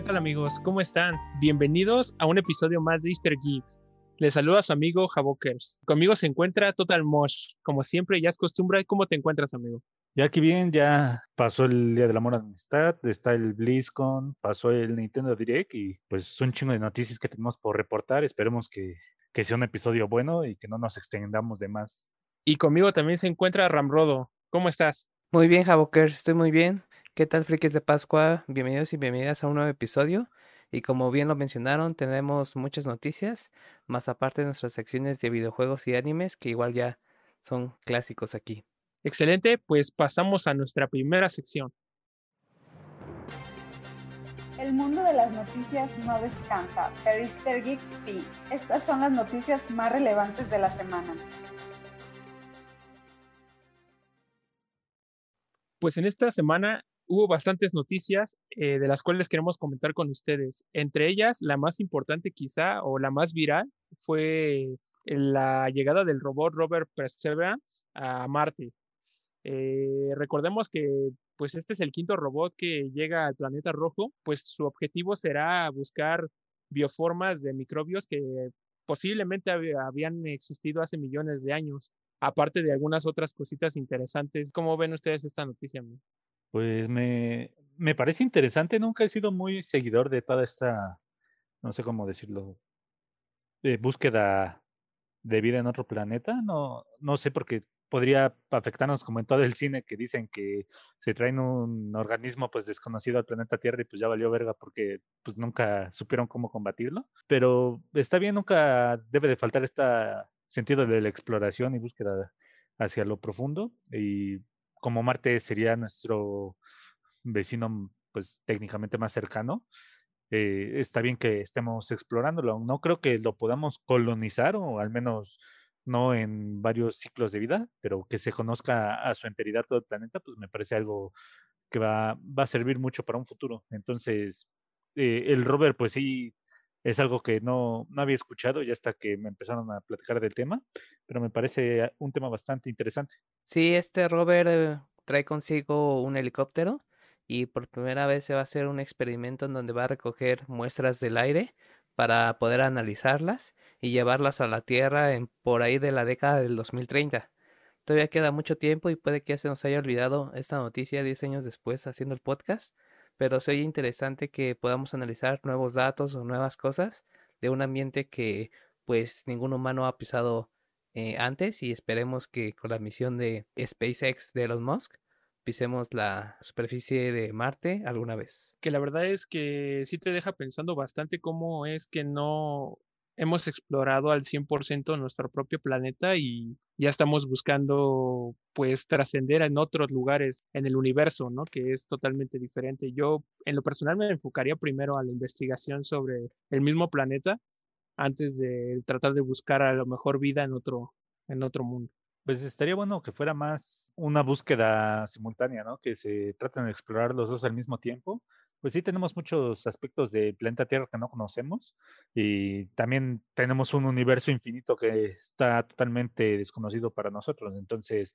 ¿Qué tal amigos? ¿Cómo están? Bienvenidos a un episodio más de Easter Geeks. Les saluda su amigo Javokers. Conmigo se encuentra Total Mosh. Como siempre, ya es costumbre. ¿Cómo te encuentras, amigo? Ya aquí bien, ya pasó el Día del Amor a la Amistad, está el BlizzCon, pasó el Nintendo Direct y pues un chingo de noticias que tenemos por reportar. Esperemos que, que sea un episodio bueno y que no nos extendamos de más. Y conmigo también se encuentra Ramrodo. ¿Cómo estás? Muy bien, Javokers, estoy muy bien. ¿Qué tal, frikis de Pascua? Bienvenidos y bienvenidas a un nuevo episodio. Y como bien lo mencionaron, tenemos muchas noticias, más aparte de nuestras secciones de videojuegos y animes, que igual ya son clásicos aquí. Excelente, pues pasamos a nuestra primera sección. El mundo de las noticias no descansa, pero Easter Geeks sí. Estas son las noticias más relevantes de la semana. Pues en esta semana hubo bastantes noticias eh, de las cuales queremos comentar con ustedes. Entre ellas, la más importante quizá o la más viral fue la llegada del robot Robert Perseverance a Marte. Eh, recordemos que pues este es el quinto robot que llega al planeta rojo, pues su objetivo será buscar bioformas de microbios que posiblemente habían existido hace millones de años, aparte de algunas otras cositas interesantes. ¿Cómo ven ustedes esta noticia? Pues me, me parece interesante, nunca he sido muy seguidor de toda esta, no sé cómo decirlo, de búsqueda de vida en otro planeta. No, no sé porque podría afectarnos como en todo el cine que dicen que se traen un organismo pues desconocido al planeta Tierra y pues ya valió verga porque pues nunca supieron cómo combatirlo. Pero está bien, nunca debe de faltar este sentido de la exploración y búsqueda hacia lo profundo y como Marte sería nuestro vecino, pues técnicamente más cercano, eh, está bien que estemos explorándolo. No creo que lo podamos colonizar o al menos no en varios ciclos de vida, pero que se conozca a su enteridad todo el planeta, pues me parece algo que va, va a servir mucho para un futuro. Entonces, eh, el rover, pues sí, es algo que no, no había escuchado ya hasta que me empezaron a platicar del tema, pero me parece un tema bastante interesante. Sí, este rover eh, trae consigo un helicóptero y por primera vez se va a hacer un experimento en donde va a recoger muestras del aire para poder analizarlas y llevarlas a la Tierra en por ahí de la década del 2030. Todavía queda mucho tiempo y puede que ya se nos haya olvidado esta noticia 10 años después haciendo el podcast, pero sería interesante que podamos analizar nuevos datos o nuevas cosas de un ambiente que pues ningún humano ha pisado eh, antes y esperemos que con la misión de SpaceX de Elon Musk pisemos la superficie de Marte alguna vez. Que la verdad es que sí te deja pensando bastante cómo es que no hemos explorado al 100% nuestro propio planeta y ya estamos buscando pues trascender en otros lugares en el universo, ¿no? Que es totalmente diferente. Yo en lo personal me enfocaría primero a la investigación sobre el mismo planeta antes de tratar de buscar a lo mejor vida en otro en otro mundo. Pues estaría bueno que fuera más una búsqueda simultánea, ¿no? Que se traten de explorar los dos al mismo tiempo pues sí tenemos muchos aspectos del planeta Tierra que no conocemos y también tenemos un universo infinito que está totalmente desconocido para nosotros. Entonces,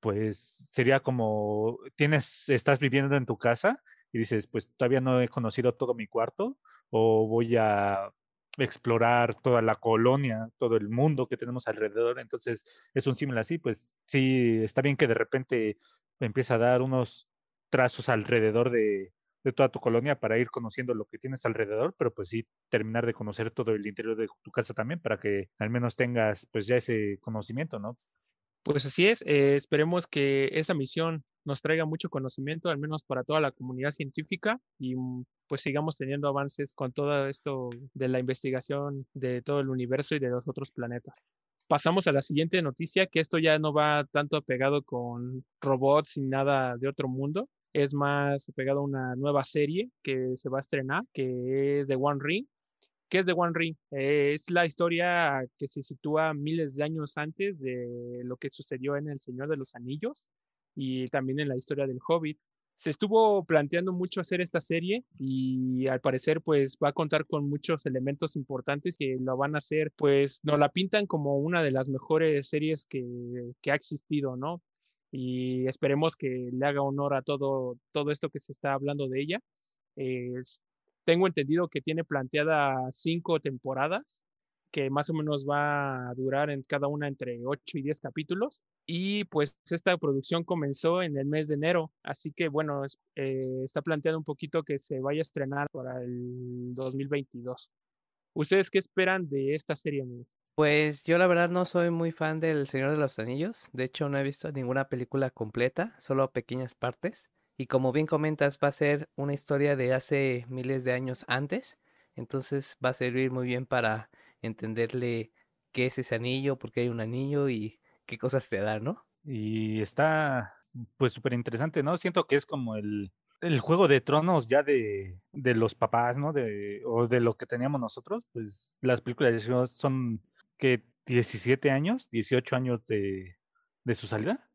pues sería como tienes, estás viviendo en tu casa y dices, pues todavía no he conocido todo mi cuarto o voy a explorar toda la colonia, todo el mundo que tenemos alrededor. Entonces, es un símil así, pues sí, está bien que de repente empieza a dar unos trazos alrededor de, de toda tu colonia para ir conociendo lo que tienes alrededor, pero pues sí terminar de conocer todo el interior de tu casa también para que al menos tengas pues ya ese conocimiento, ¿no? Pues así es, eh, esperemos que esa misión nos traiga mucho conocimiento, al menos para toda la comunidad científica, y mm, pues sigamos teniendo avances con todo esto de la investigación de todo el universo y de los otros planetas. pasamos a la siguiente noticia, que esto ya no va tanto apegado con robots y nada de otro mundo. Es más apegado a una nueva serie que se va a estrenar, que es The One Ring. ¿Qué es The One Ring? Eh, es la historia que se sitúa miles de años antes de lo que sucedió en El Señor de los Anillos y también en la historia del Hobbit se estuvo planteando mucho hacer esta serie y al parecer pues va a contar con muchos elementos importantes que lo van a hacer pues nos la pintan como una de las mejores series que, que ha existido, ¿no? Y esperemos que le haga honor a todo, todo esto que se está hablando de ella. tengo entendido que tiene planteada cinco temporadas que más o menos va a durar en cada una entre 8 y 10 capítulos. Y pues esta producción comenzó en el mes de enero, así que bueno, eh, está planteado un poquito que se vaya a estrenar para el 2022. ¿Ustedes qué esperan de esta serie? Pues yo la verdad no soy muy fan del Señor de los Anillos, de hecho no he visto ninguna película completa, solo pequeñas partes. Y como bien comentas, va a ser una historia de hace miles de años antes, entonces va a servir muy bien para entenderle qué es ese anillo, por qué hay un anillo y qué cosas te da, ¿no? Y está pues súper interesante, ¿no? Siento que es como el, el juego de tronos ya de, de, los papás, ¿no? De, o de lo que teníamos nosotros, pues las películas son que 17 años, 18 años de, de su salida.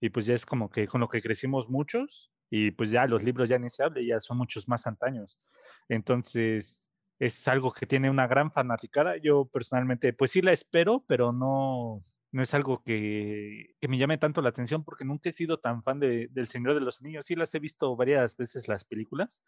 Y pues ya es como que con lo que crecimos muchos y pues ya los libros ya ni se habla, ya son muchos más antaños. Entonces, es algo que tiene una gran fanaticada. Yo personalmente, pues sí la espero, pero no, no es algo que, que, me llame tanto la atención porque nunca he sido tan fan de, del Señor de los Anillos. Sí las he visto varias veces las películas,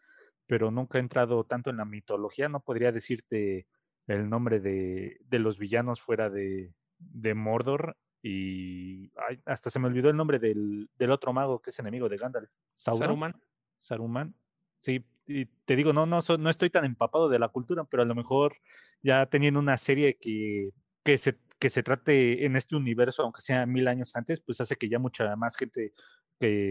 pero nunca he entrado tanto en la mitología. No podría decirte el nombre de, de los villanos fuera de, de Mordor y hasta se me olvidó el nombre del, del, otro mago que es enemigo de Gandalf. Saruman. Saruman. Sí, y te digo, no, no, no estoy tan empapado de la cultura, pero a lo mejor ya teniendo una serie que, que, se, que se trate en este universo, aunque sea mil años antes, pues hace que ya mucha más gente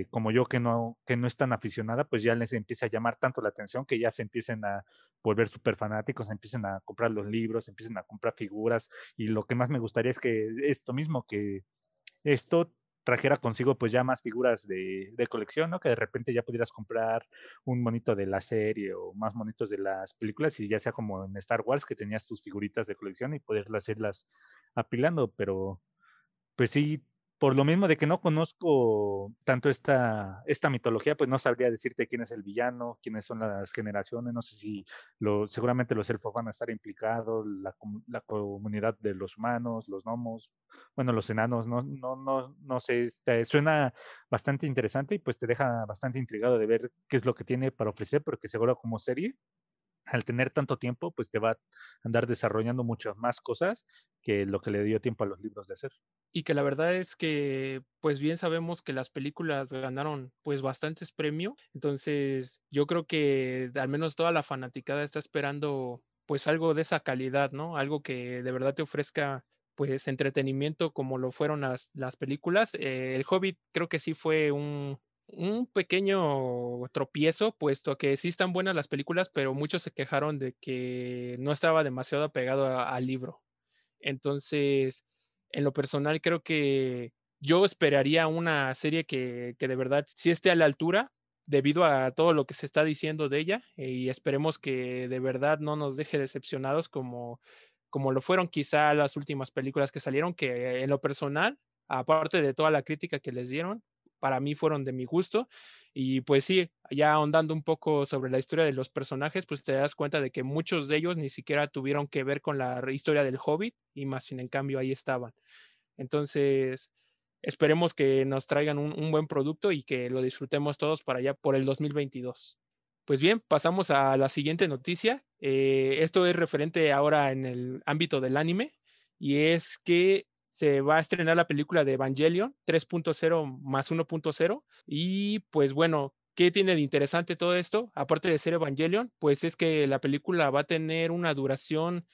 como yo que no, que no es tan aficionada, pues ya les empieza a llamar tanto la atención que ya se empiecen a volver súper fanáticos, empiecen a comprar los libros, empiecen a comprar figuras. Y lo que más me gustaría es que esto mismo, que esto trajera consigo pues ya más figuras de, de, colección, ¿no? Que de repente ya pudieras comprar un monito de la serie o más monitos de las películas y ya sea como en Star Wars que tenías tus figuritas de colección y poderlas irlas apilando, pero pues sí, por lo mismo de que no conozco tanto esta, esta mitología, pues no sabría decirte quién es el villano, quiénes son las generaciones, no sé si lo, seguramente los elfos van a estar implicados, la, la comunidad de los humanos, los gnomos, bueno, los enanos, no, no, no, no sé, este, suena bastante interesante y pues te deja bastante intrigado de ver qué es lo que tiene para ofrecer, porque seguro como serie al tener tanto tiempo, pues te va a andar desarrollando muchas más cosas que lo que le dio tiempo a los libros de hacer. Y que la verdad es que, pues bien sabemos que las películas ganaron pues bastantes premios, entonces yo creo que al menos toda la fanaticada está esperando pues algo de esa calidad, ¿no? Algo que de verdad te ofrezca pues entretenimiento como lo fueron las, las películas. Eh, el Hobbit creo que sí fue un, un pequeño tropiezo, puesto que sí están buenas las películas, pero muchos se quejaron de que no estaba demasiado apegado al libro. Entonces, en lo personal, creo que yo esperaría una serie que, que de verdad sí esté a la altura debido a todo lo que se está diciendo de ella y esperemos que de verdad no nos deje decepcionados como, como lo fueron quizá las últimas películas que salieron, que en lo personal, aparte de toda la crítica que les dieron, para mí fueron de mi gusto. Y pues sí, ya ahondando un poco sobre la historia de los personajes, pues te das cuenta de que muchos de ellos ni siquiera tuvieron que ver con la historia del Hobbit y más sin en cambio ahí estaban. Entonces, esperemos que nos traigan un, buen producto y que lo disfrutemos todos para allá por el 2022. Pues bien, pasamos a la siguiente noticia. Eh, esto es referente ahora en el ámbito del anime y es que se va a estrenar la película de Evangelion 3.0 más 1.0 y pues bueno, ¿qué tiene de interesante todo esto? Aparte de ser Evangelion, pues es que la película va a tener una duración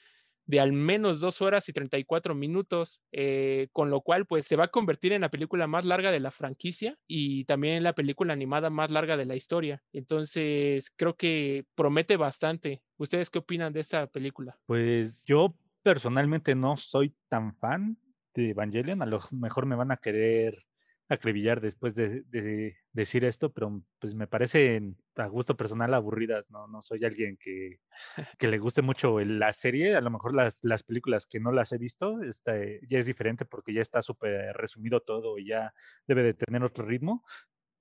de al menos dos horas y 34 minutos, eh, con lo cual pues se va a convertir en la película más larga de la franquicia y también en la película animada más larga de la historia. Entonces creo que promete bastante. ¿Ustedes qué opinan de esta película? Pues yo personalmente no soy tan fan de Evangelion, a lo mejor me van a querer acribillar después de, de decir esto, pero pues me parecen a gusto personal aburridas, ¿no? No soy alguien que, que le guste mucho la serie, a lo mejor las, las películas que no las he visto, este, ya es diferente porque ya está súper resumido todo y ya debe de tener otro ritmo,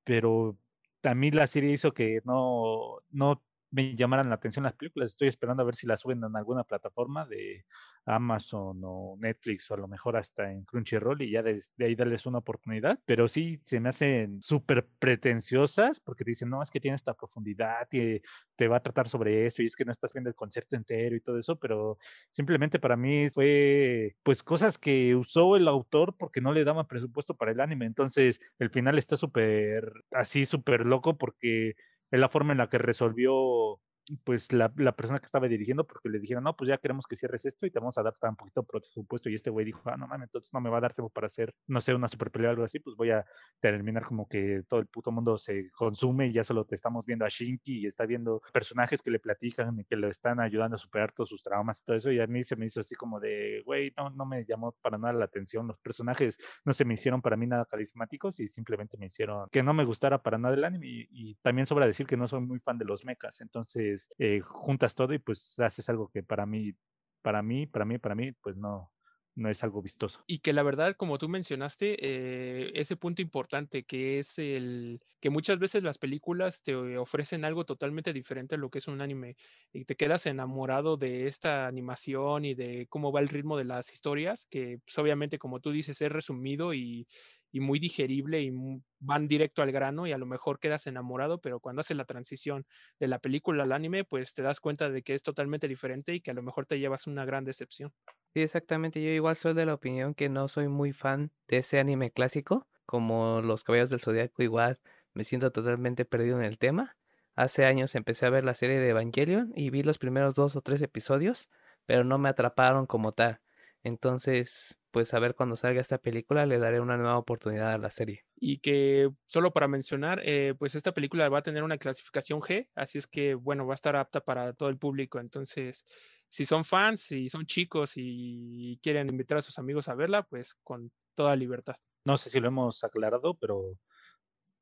pero a mí la serie hizo que no, no me llamaran la atención las películas. Estoy esperando a ver si las suben en alguna plataforma de Amazon o Netflix o a lo mejor hasta en Crunchyroll y ya de, de ahí darles una oportunidad. Pero sí se me hacen súper pretenciosas porque dicen, no, es que tiene esta profundidad y te va a tratar sobre esto y es que no estás viendo el concepto entero y todo eso, pero simplemente para mí fue pues cosas que usó el autor porque no le daban presupuesto para el anime. Entonces el final está súper así, súper loco porque es la forma en la que resolvió pues la, la, persona que estaba dirigiendo porque le dijeron, no, pues ya queremos que cierres esto y te vamos a dar tan poquito presupuesto y este güey dijo, ah, no mames, entonces no me va a dar tiempo para hacer, no sé, una super pelea o algo así, pues voy a terminar como que todo el puto mundo se consume y ya solo te estamos viendo a Shinki y está viendo personajes que le platican y que le están ayudando a superar todos sus traumas y todo eso y a mí se me hizo así como de, güey, no, no me llamó para nada la atención, los personajes no se me hicieron para mí nada carismáticos y simplemente me hicieron que no me gustara para nada el anime y, y también sobra decir que no soy muy fan de los mechas, entonces eh, juntas todo y pues haces algo que para mí, para mí, para mí, para mí, pues no, no es algo vistoso. Y que la verdad, como tú mencionaste, eh, ese punto importante que es el que muchas veces las películas te ofrecen algo totalmente diferente a lo que es un anime y te quedas enamorado de esta animación y de cómo va el ritmo de las historias, que pues, obviamente como tú dices es resumido y, y muy digerible y van directo al grano y a lo mejor quedas enamorado, pero cuando haces la transición de la película al anime, pues te das cuenta de que es totalmente diferente y que a lo mejor te llevas una gran decepción. Sí, exactamente. Yo igual soy de la opinión que no soy muy fan de ese anime clásico, como Los Caballos del Zodiaco, igual me siento totalmente perdido en el tema. Hace años empecé a ver la serie de Evangelion y vi los primeros dos o tres episodios, pero no me atraparon como tal. Entonces, pues a ver cuando salga esta película le daré una nueva oportunidad a la serie. Y que solo para mencionar, eh, pues esta película va a tener una clasificación G, así es que bueno, va a estar apta para todo el público. Entonces, si son fans, si son chicos y quieren invitar a sus amigos a verla, pues con toda libertad. No sé si lo hemos aclarado, pero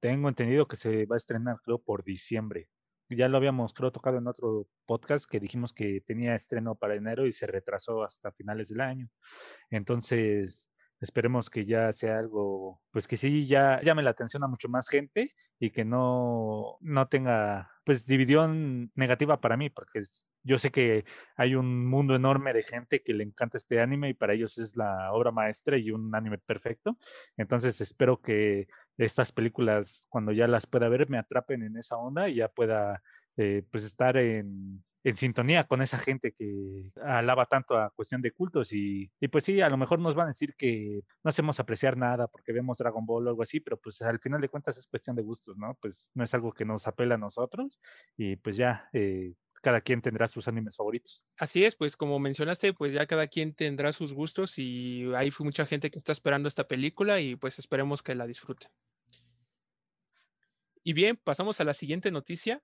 tengo entendido que se va a estrenar, creo, por diciembre. Ya lo habíamos, creo, tocado en otro podcast que dijimos que tenía estreno para enero y se retrasó hasta finales del año. Entonces, esperemos que ya sea algo, pues que sí, ya llame la atención a mucho más gente y que no, no tenga, pues, división negativa para mí, porque es, yo sé que hay un mundo enorme de gente que le encanta este anime y para ellos es la obra maestra y un anime perfecto. Entonces, espero que estas películas, cuando ya las pueda ver, me atrapen en esa onda y ya pueda, eh, pues, estar en, en sintonía con esa gente que alaba tanto a cuestión de cultos y, y, pues sí, a lo mejor nos van a decir que no hacemos apreciar nada porque vemos Dragon Ball o algo así, pero pues al final de cuentas es cuestión de gustos, ¿no? Pues no es algo que nos apela a nosotros y pues ya eh, cada quien tendrá sus animes favoritos. Así es, pues como mencionaste, pues ya cada quien tendrá sus gustos y hay mucha gente que está esperando esta película y pues esperemos que la disfruten. Y bien, pasamos a la siguiente noticia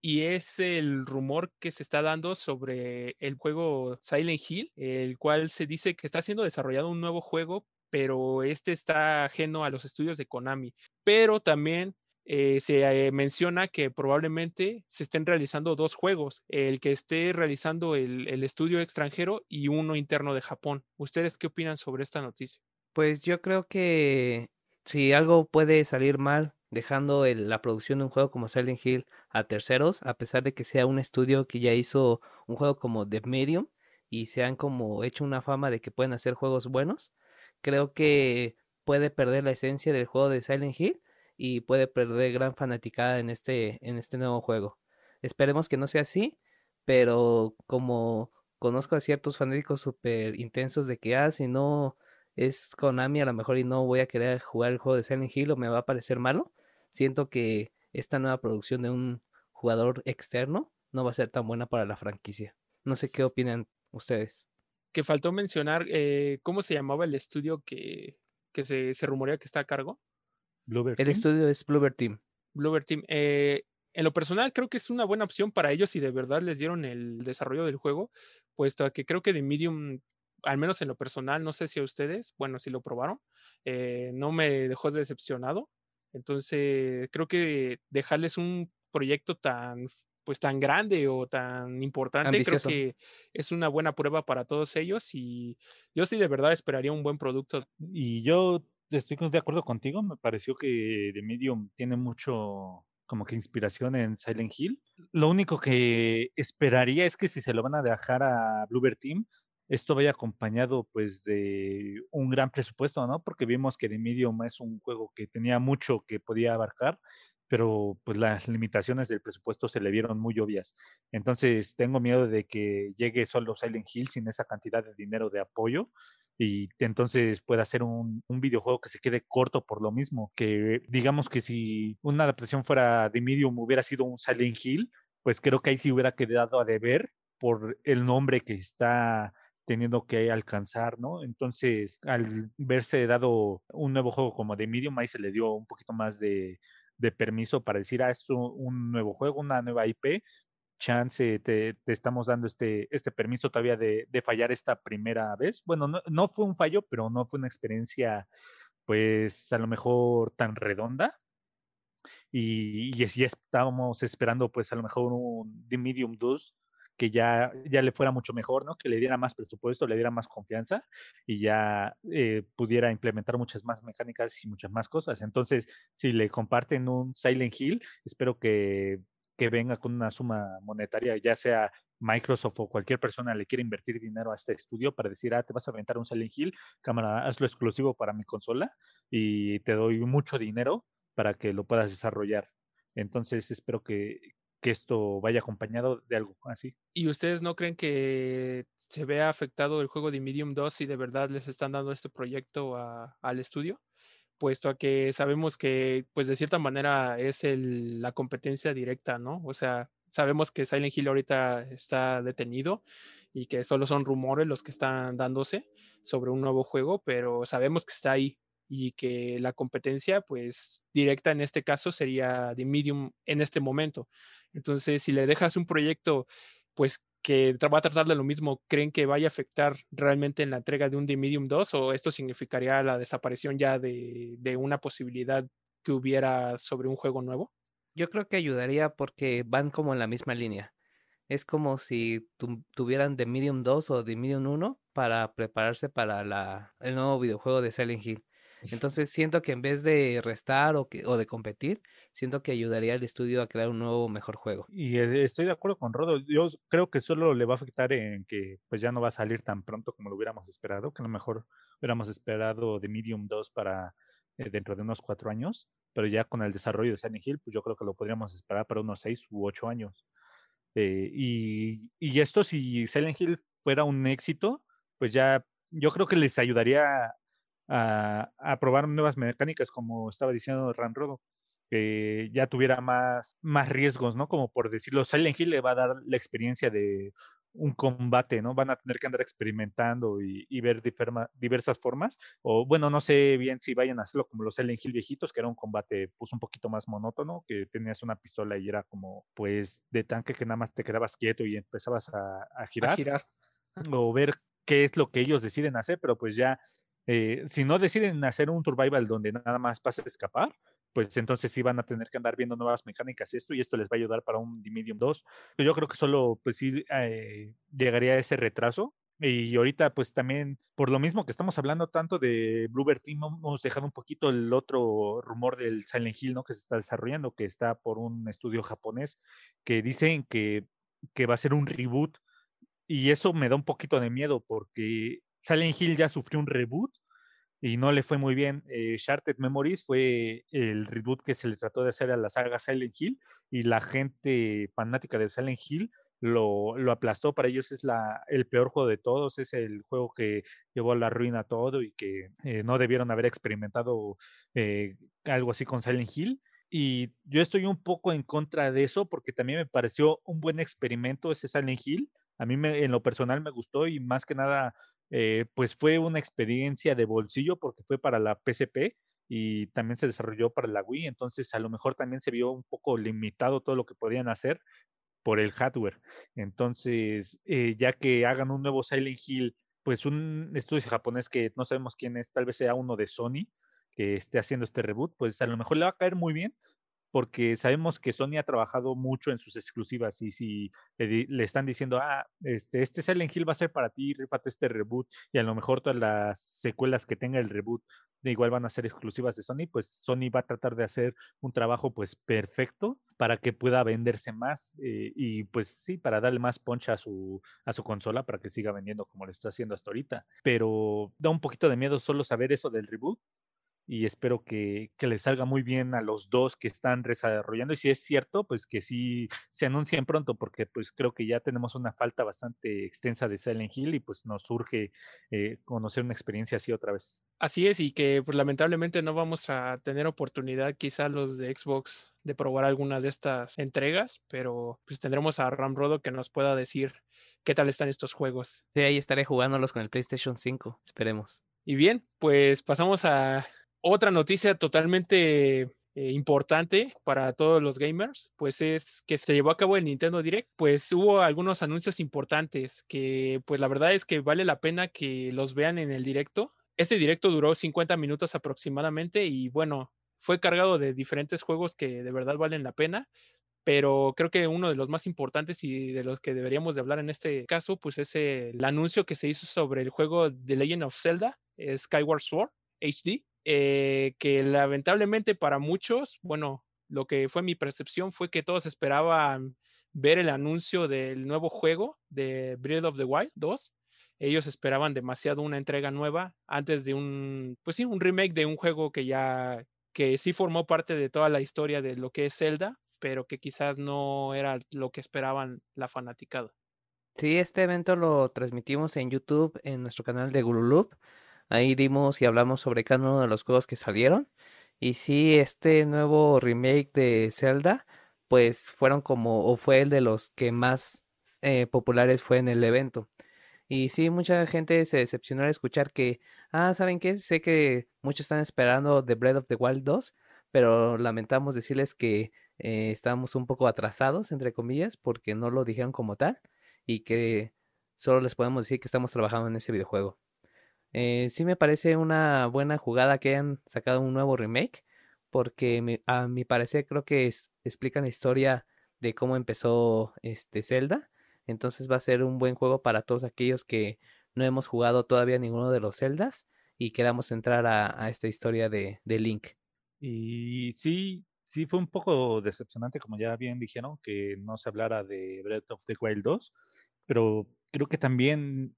y es el rumor que se está dando sobre el juego Silent Hill, el cual se dice que está siendo desarrollado un nuevo juego, pero este está ajeno a los estudios de Konami. Pero también eh, se eh, menciona que probablemente se estén realizando dos juegos, el que esté realizando el, el estudio extranjero y uno interno de Japón. ¿Ustedes qué opinan sobre esta noticia? Pues yo creo que si algo puede salir mal dejando el, la producción de un juego como Silent Hill a terceros, a pesar de que sea un estudio que ya hizo un juego como The Medium y se han como hecho una fama de que pueden hacer juegos buenos, creo que puede perder la esencia del juego de Silent Hill y puede perder gran fanaticada en este, en este nuevo juego. Esperemos que no sea así, pero como conozco a ciertos fanáticos súper intensos de que, ah, si no es Konami a lo mejor y no voy a querer jugar el juego de Silent Hill o me va a parecer malo, siento que esta nueva producción de un jugador externo no va a ser tan buena para la franquicia. No sé qué opinan ustedes. Que faltó mencionar eh, cómo se llamaba el estudio que, que se, se, rumorea que está a cargo. Bluebird el Team? estudio es Bluebird Team. Bluebird Team. Eh, en lo personal creo que es una buena opción para ellos si de verdad les dieron el desarrollo del juego, puesto que creo que de Medium al menos en lo personal, no sé si a ustedes, bueno, si lo probaron, eh, no me dejó decepcionado. Entonces, creo que dejarles un proyecto tan pues tan grande o tan importante, creo que es una buena prueba para todos ellos y yo sí de verdad esperaría un buen producto. Y yo estoy de acuerdo contigo, me pareció que The Medium tiene mucho como que inspiración en Silent Hill. Lo único que esperaría es que si se lo van a dejar a Bluebird Team, esto vaya acompañado pues de un gran presupuesto, ¿no? Porque vimos que The Medium es un juego que tenía mucho que podía abarcar, pero pues las limitaciones del presupuesto se le vieron muy obvias. Entonces tengo miedo de que llegue solo Silent Hill sin esa cantidad de dinero de apoyo y entonces pueda ser un, un, videojuego que se quede corto por lo mismo, que digamos que si una adaptación fuera de Medium hubiera sido un Silent Hill, pues creo que ahí sí hubiera quedado a deber por el nombre que está teniendo que alcanzar, ¿no? Entonces, al verse dado un nuevo juego como de Medium, ahí se le dio un poquito más de, de permiso para decir, ah, es un, nuevo juego, una nueva IP, chance, te, te, estamos dando este, este permiso todavía de, de fallar esta primera vez. Bueno, no, no, fue un fallo, pero no fue una experiencia, pues, a lo mejor tan redonda. Y, y, y estábamos esperando, pues, a lo mejor un The Medium 2 que ya, ya le fuera mucho mejor, ¿no? Que le diera más presupuesto, le diera más confianza y ya eh, pudiera implementar muchas más mecánicas y muchas más cosas. Entonces, si le comparten un Silent Hill, espero que, que venga con una suma monetaria, ya sea Microsoft o cualquier persona le quiera invertir dinero a este estudio para decir, ah, te vas a aventar un Silent Hill, cámara, hazlo exclusivo para mi consola y te doy mucho dinero para que lo puedas desarrollar. Entonces espero que, que esto vaya acompañado de algo así. ¿Y ustedes no creen que se vea afectado el juego de Medium 2 si de verdad les están dando este proyecto al estudio? Puesto a que sabemos que, pues de cierta manera, es el, la competencia directa, ¿no? O sea, sabemos que Silent Hill ahorita está detenido y que solo son rumores los que están dándose sobre un nuevo juego, pero sabemos que está ahí y que la competencia, pues directa en este caso sería de Medium en este momento. Entonces, si le dejas un proyecto, pues que va a tratar de lo mismo, ¿creen que vaya a afectar realmente en la entrega de un The Medium 2 o esto significaría la desaparición ya de, de una posibilidad que hubiera sobre un juego nuevo? Yo creo que ayudaría porque van como en la misma línea. Es como si tuvieran The Medium 2 o The Medium 1 para prepararse para la, el nuevo videojuego de Silent Hill. Entonces siento que en vez de restar o, que, o de competir, siento que ayudaría al estudio a crear un nuevo, mejor juego. Y e, estoy de acuerdo con Rodo. Yo creo que solo le va a afectar en que pues ya no va a salir tan pronto como lo hubiéramos esperado, que a lo mejor hubiéramos esperado de Medium 2 para eh, dentro de unos cuatro años, pero ya con el desarrollo de Silent Hill, pues yo creo que lo podríamos esperar para unos seis u ocho años. Eh, y, y esto, si Silent Hill fuera un éxito, pues ya yo creo que les ayudaría a, probar nuevas mecánicas, como estaba diciendo Ranrodo, que ya tuviera más, más riesgos, ¿no? Como por decirlo, Silent Hill le va a dar la experiencia de un combate, ¿no? Van a tener que andar experimentando y, ver diversas formas. O bueno, no sé bien si vayan a hacerlo como los Silent Hill viejitos, que era un combate pues un poquito más monótono, que tenías una pistola y era como pues de tanque que nada más te quedabas quieto y empezabas a, a girar. A girar. O ver qué es lo que ellos deciden hacer, pero pues ya eh, si no deciden hacer un survival donde nada más pase a escapar, pues entonces sí van a tener que andar viendo nuevas mecánicas y esto, y esto les va a ayudar para un Medium 2. Yo creo que solo, pues sí, eh, llegaría a ese retraso. Y ahorita, pues también, por lo mismo que estamos hablando tanto de Bluebird Team, hemos dejado un poquito el otro rumor del Silent Hill, ¿no? Que se está desarrollando, que está por un estudio japonés, que dicen que, que va a ser un reboot. Y eso me da un poquito de miedo porque Silent Hill ya sufrió un reboot y no le fue muy bien. Eh, Shattered Memories fue el reboot que se le trató de hacer a la saga Silent Hill y la gente fanática de Silent Hill lo, aplastó. Para ellos es el peor juego de todos, es el juego que llevó a la ruina todo y que eh, no debieron haber experimentado eh, algo así con Silent Hill. Y yo estoy un poco en contra de eso porque también me pareció un buen experimento ese Silent Hill. A mí me, en lo personal me gustó y más que nada eh, pues fue una experiencia de bolsillo porque fue para la PSP y también se desarrolló para la Wii, entonces a lo mejor también se vio un poco limitado todo lo que podían hacer por el hardware. Entonces, eh, ya que hagan un nuevo Silent Hill pues un estudio japonés que no sabemos quién es, tal vez sea uno de Sony que esté haciendo este reboot, pues a lo mejor le va a caer muy bien porque sabemos que Sony ha trabajado mucho en sus exclusivas y si le, están diciendo, ah, este, este Silent Hill va a ser para ti, rífate este reboot y a lo mejor todas las secuelas que tenga el reboot de igual van a ser exclusivas de Sony, pues Sony va a tratar de hacer un trabajo pues perfecto para que pueda venderse más eh, y pues sí, para darle más poncha a su, a su consola para que siga vendiendo como lo está haciendo hasta ahorita. Pero da un poquito de miedo solo saber eso del reboot y espero que, que les salga muy bien a los dos que están desarrollando y si es cierto, pues que sí se anuncien pronto porque pues creo que ya tenemos una falta bastante extensa de Silent Hill y pues nos surge eh, conocer una experiencia así otra vez. Así es y que pues lamentablemente no vamos a tener oportunidad quizá los de Xbox de probar alguna de estas entregas, pero pues tendremos a Ramrodo que nos pueda decir qué tal están estos juegos. Sí, ahí estaré jugándolos con el PlayStation 5, esperemos. Y bien, pues pasamos a otra noticia totalmente eh, importante para todos los gamers, pues es que se llevó a cabo el Nintendo Direct, pues hubo algunos anuncios importantes que pues la verdad es que vale la pena que los vean en el directo. Este directo duró 50 minutos aproximadamente y bueno, fue cargado de diferentes juegos que de verdad valen la pena, pero creo que uno de los más importantes y de los que deberíamos de hablar en este caso, pues es el anuncio que se hizo sobre el juego The Legend of Zelda, eh, Skyward Sword HD, eh, que lamentablemente para muchos, bueno, lo que fue mi percepción fue que todos esperaban ver el anuncio del nuevo juego de Breath of the Wild 2. Ellos esperaban demasiado una entrega nueva antes de un, pues sí, un remake de un juego que ya, que sí formó parte de toda la historia de lo que es Zelda, pero que quizás no era lo que esperaban la fanaticada. Sí, este evento lo transmitimos en YouTube, en nuestro canal de Gululup. Ahí dimos y hablamos sobre cada uno de los juegos que salieron. Y sí, este nuevo remake de Zelda, pues fueron como, o fue el de los que más eh, populares fue en el evento. Y sí, mucha gente se decepcionó al escuchar que, ah, ¿saben qué? Sé que muchos están esperando The Breath of the Wild 2, pero lamentamos decirles que eh, estamos un poco atrasados, entre comillas, porque no lo dijeron como tal y que solo les podemos decir que estamos trabajando en ese videojuego. Eh, sí me parece una buena jugada que hayan sacado un nuevo remake, porque a mi parecer creo que explican la historia de cómo empezó este Zelda. Entonces va a ser un buen juego para todos aquellos que no hemos jugado todavía ninguno de los Zeldas y queramos entrar a, esta historia de, de, Link. Y sí, sí fue un poco decepcionante, como ya bien dijeron, que no se hablara de Breath of the Wild 2, pero creo que también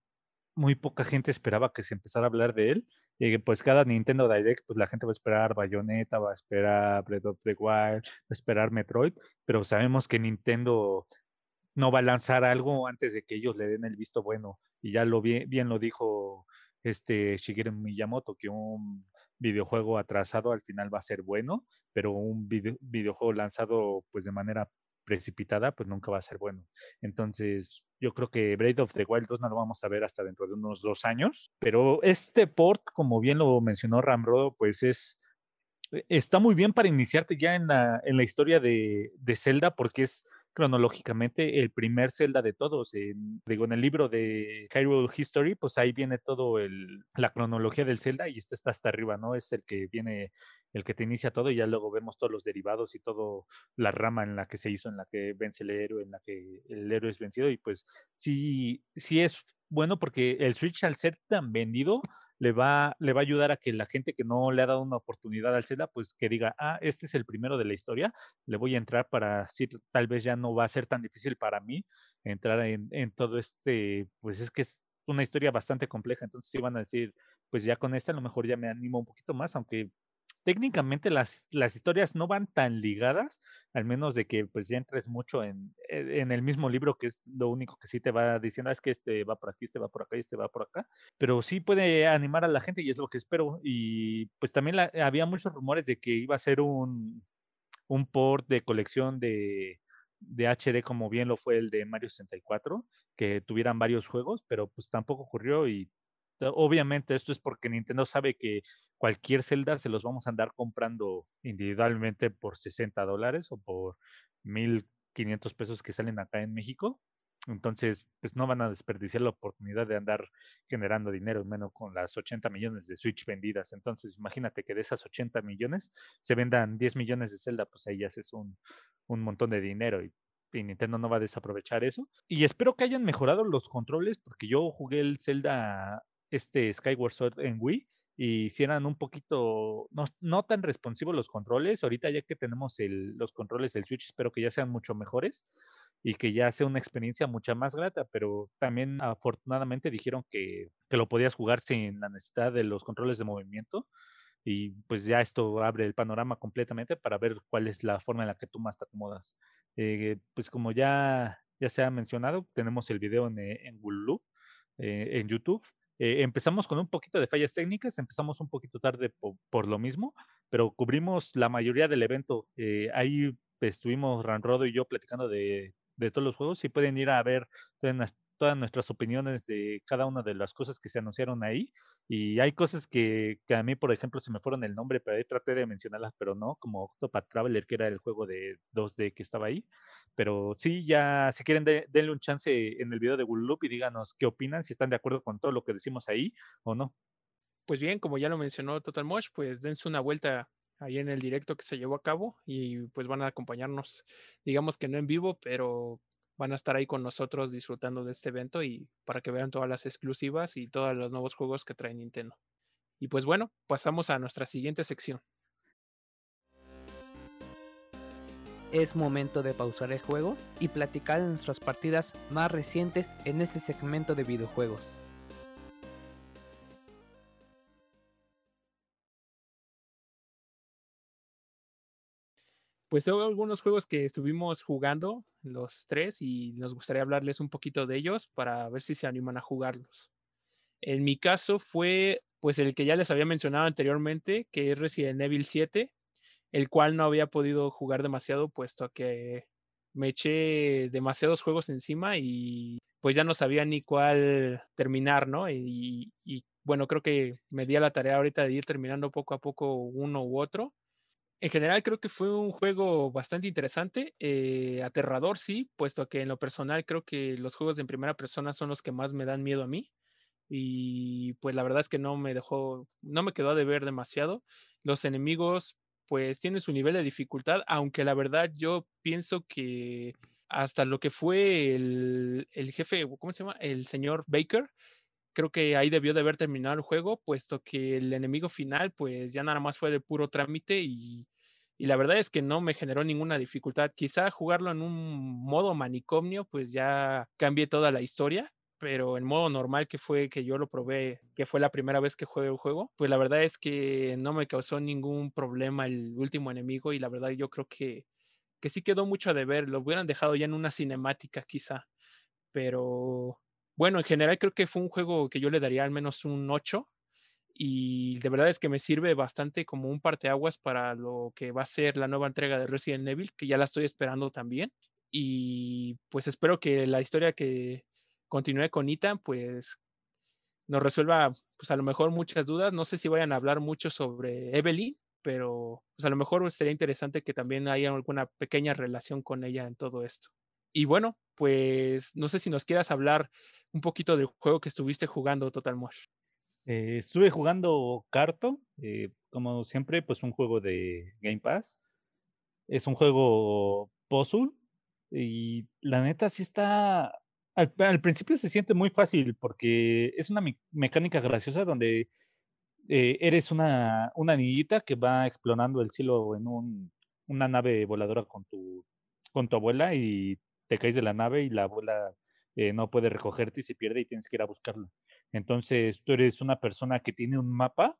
muy poca gente esperaba que se empezara a hablar de él. Y pues cada Nintendo Direct, pues la gente va a esperar Bayonetta, va a esperar Breath of the Wild, va a esperar Metroid, pero sabemos que Nintendo no va a lanzar algo antes de que ellos le den el visto bueno. Y ya lo bien, bien lo dijo este Shigeru Miyamoto, que un videojuego atrasado al final va a ser bueno, pero un videojuego lanzado pues de manera precipitada, pues nunca va a ser bueno. Entonces, yo creo que Braid of the Wild 2 no lo vamos a ver hasta dentro de unos dos años, pero este port, como bien lo mencionó Ramrodo, pues es e, está muy bien para iniciarte ya en la, en la historia de, de Zelda porque es cronológicamente el primer Zelda de todos. En, digo, en el libro de Hyrule History, pues ahí viene todo el, la cronología del Zelda y este está hasta arriba, ¿no? Es el que viene, el que te inicia todo y ya luego vemos todos los derivados y todo la rama en la que se hizo, en la que vence el héroe, en la que el héroe es vencido y pues sí, sí es bueno porque el Switch al ser tan vendido, le va, le va a ayudar a que la gente que no le ha dado una oportunidad al Zelda, pues que diga, ah, este es el primero de la historia, le voy a entrar para, si tal vez ya no va a ser tan difícil para mí entrar en, en todo este, pues es que es una historia bastante compleja, entonces sí van a decir, pues ya con esta a lo mejor ya me animo un poquito más, aunque técnicamente las, las historias no van tan ligadas, al menos de que pues ya entres mucho en, eh, en, el mismo libro, que es lo único que sí te va diciendo, ah, es que este va por aquí, este va por acá y este va por acá, pero sí puede animar a la gente y es lo que espero. Y pues también había muchos rumores de que iba a ser un, un port de colección de, de HD como bien lo fue el de Mario 64, que tuvieran varios juegos, pero pues tampoco ocurrió y Obviamente esto es porque Nintendo sabe que cualquier Zelda se los vamos a andar comprando individualmente por 60 dólares o por 1500 pesos que salen acá en México. Entonces, pues no van a desperdiciar la oportunidad de andar generando dinero, menos con las 80 millones de Switch vendidas. Entonces, imagínate que de esas 80 millones se vendan 10 millones de Zelda, pues ahí ya es un, un montón de dinero y, y, Nintendo no va a desaprovechar eso. Y espero que hayan mejorado los controles, porque yo jugué el Zelda, este Skyward Sword en Wii y si eran un poquito, no, no, tan responsivos los controles. Ahorita ya que tenemos el, los controles del Switch, espero que ya sean mucho mejores y que ya sea una experiencia mucha más grata, pero también afortunadamente dijeron que, que lo podías jugar sin la necesidad de los controles de movimiento y pues ya esto abre el panorama completamente para ver cuál es la forma en la que tú más te acomodas. Eh, pues como ya, ya se ha mencionado, tenemos el video en, en Hulu, eh, en YouTube, eh, empezamos con un poquito de fallas técnicas, empezamos un poquito tarde por, por lo mismo, pero cubrimos la mayoría del evento. Eh, ahí estuvimos Ranrodo y yo platicando de, de, todos los juegos y pueden ir a ver todas, nuestras opiniones de cada una de las cosas que se anunciaron ahí. Y hay cosas que, que, a mí, por ejemplo, se me fueron el nombre, pero ahí traté de mencionarlas, pero no, como Octopath Traveler, que era el juego de 2D que estaba ahí. Pero sí, ya, si quieren, de, denle un chance en el video de Loop y díganos qué opinan, si están de acuerdo con todo lo que decimos ahí o no. Pues bien, como ya lo mencionó Total Mosh, pues dense una vuelta ahí en el directo que se llevó a cabo y pues van a acompañarnos, digamos que no en vivo, pero van a estar ahí con nosotros disfrutando de este evento y para que vean todas las exclusivas y todos los nuevos juegos que trae Nintendo. Y pues bueno, pasamos a nuestra siguiente sección. Es momento de pausar el juego y platicar de nuestras partidas más recientes en este segmento de videojuegos. Pues hubo algunos juegos que estuvimos jugando, los tres, y nos gustaría hablarles un poquito de ellos para ver si se animan a jugarlos. En mi caso fue pues el que ya les había mencionado anteriormente, que es Resident Evil 7, el cual no había podido jugar demasiado, puesto que me eché demasiados juegos encima y pues ya no sabía ni cuál terminar, ¿no? Y, y, bueno, creo que me di a la tarea ahorita de ir terminando poco a poco uno u otro. En general creo que fue un juego bastante interesante, eh, aterrador sí, puesto que en lo personal creo que los juegos en primera persona son los que más me dan miedo a mí y pues la verdad es que no me dejó, no me quedó de ver demasiado. Los enemigos pues tienen su nivel de dificultad, aunque la verdad yo pienso que hasta lo que fue el, el jefe, ¿cómo se llama? El señor Baker, creo que ahí debió de haber terminado el juego, puesto que el enemigo final pues ya nada más fue de puro trámite y, y la verdad es que no me generó ninguna dificultad. Quizá jugarlo en un modo manicomio pues ya cambié toda la historia, pero en modo normal que fue que yo lo probé, que fue la primera vez que jugué el juego, pues la verdad es que no me causó ningún problema el último enemigo y la verdad yo creo que, que sí quedó mucho de ver, lo hubieran dejado ya en una cinemática quizá, pero bueno, en general creo que fue un juego que yo le daría al menos un 8 y de verdad es que me sirve bastante como un parteaguas para lo que va a ser la nueva entrega de Resident Evil, que ya la estoy esperando también. Y pues espero que la historia que, continúe con Ethan, pues nos resuelva, pues a lo mejor muchas dudas. No sé si vayan a hablar mucho sobre Evelyn, pero pues a lo mejor sería interesante que también haya alguna pequeña relación con ella en todo esto. Y bueno, pues no sé si nos quieras hablar un poquito del juego que estuviste jugando Total Mosh. Eh, estuve jugando Carto, eh, como siempre, pues un juego de Game Pass. Es un juego puzzle y la neta sí está al, principio se siente muy fácil porque es una me mecánica graciosa donde eh, eres una, una niñita que va explorando el cielo en un, una nave voladora con tu, con tu abuela y te caes de la nave y la abuela eh, no puede recogerte y se pierde y tienes que ir a buscarlo. Entonces tú eres una persona que tiene un mapa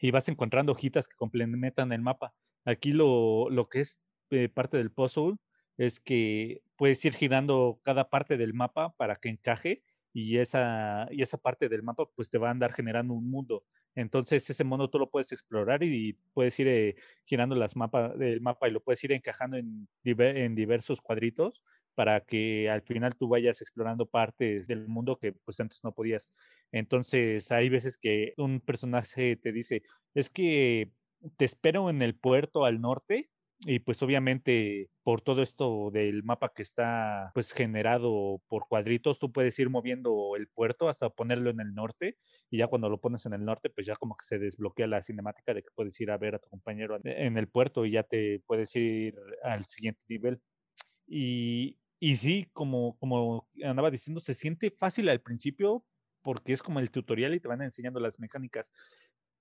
y vas encontrando hojitas que complementan el mapa. Aquí lo, lo que es eh, parte del puzzle es que puedes ir girando cada parte del mapa para que encaje y esa, y esa parte del mapa pues te va a andar generando un mundo. Entonces ese mundo tú lo puedes explorar y puedes ir eh, girando las mapas del mapa y lo puedes ir encajando en, en diversos cuadritos para que al final tú vayas explorando partes del mundo que pues antes no podías. Entonces hay veces que un personaje te dice, es que te espero en el puerto al norte y pues obviamente por todo esto del mapa que está pues generado por cuadritos, tú puedes ir moviendo el puerto hasta ponerlo en el norte y ya cuando lo pones en el norte pues ya como que se desbloquea la cinemática de que puedes ir a ver a tu compañero en el puerto y ya te puedes ir al siguiente nivel. Y, y sí, como, como andaba diciendo, se siente fácil al principio porque es como el tutorial y te van enseñando las mecánicas,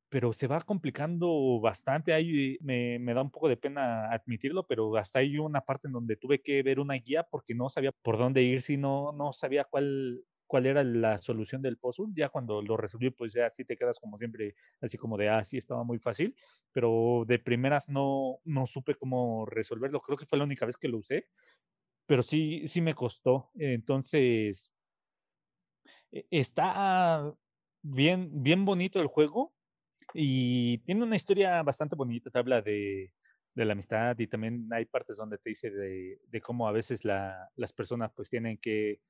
pero se va complicando bastante. Ahí me, me, da un poco de pena admitirlo, pero hasta hay una parte en donde tuve que ver una guía porque no sabía por dónde ir, si no, no sabía cuál, cuál era la solución del puzzle. Ya cuando lo resolví, pues ya sí te quedas como siempre, así como de, ah, sí, estaba muy fácil, pero de primeras no, no supe cómo resolverlo. Creo que fue la única vez que lo usé, pero sí, sí me costó. Entonces, e, está bien, bien bonito el juego y tiene una historia bastante bonita, te habla de, de la amistad y también hay partes donde te dice de, de cómo a veces la, las personas pues tienen que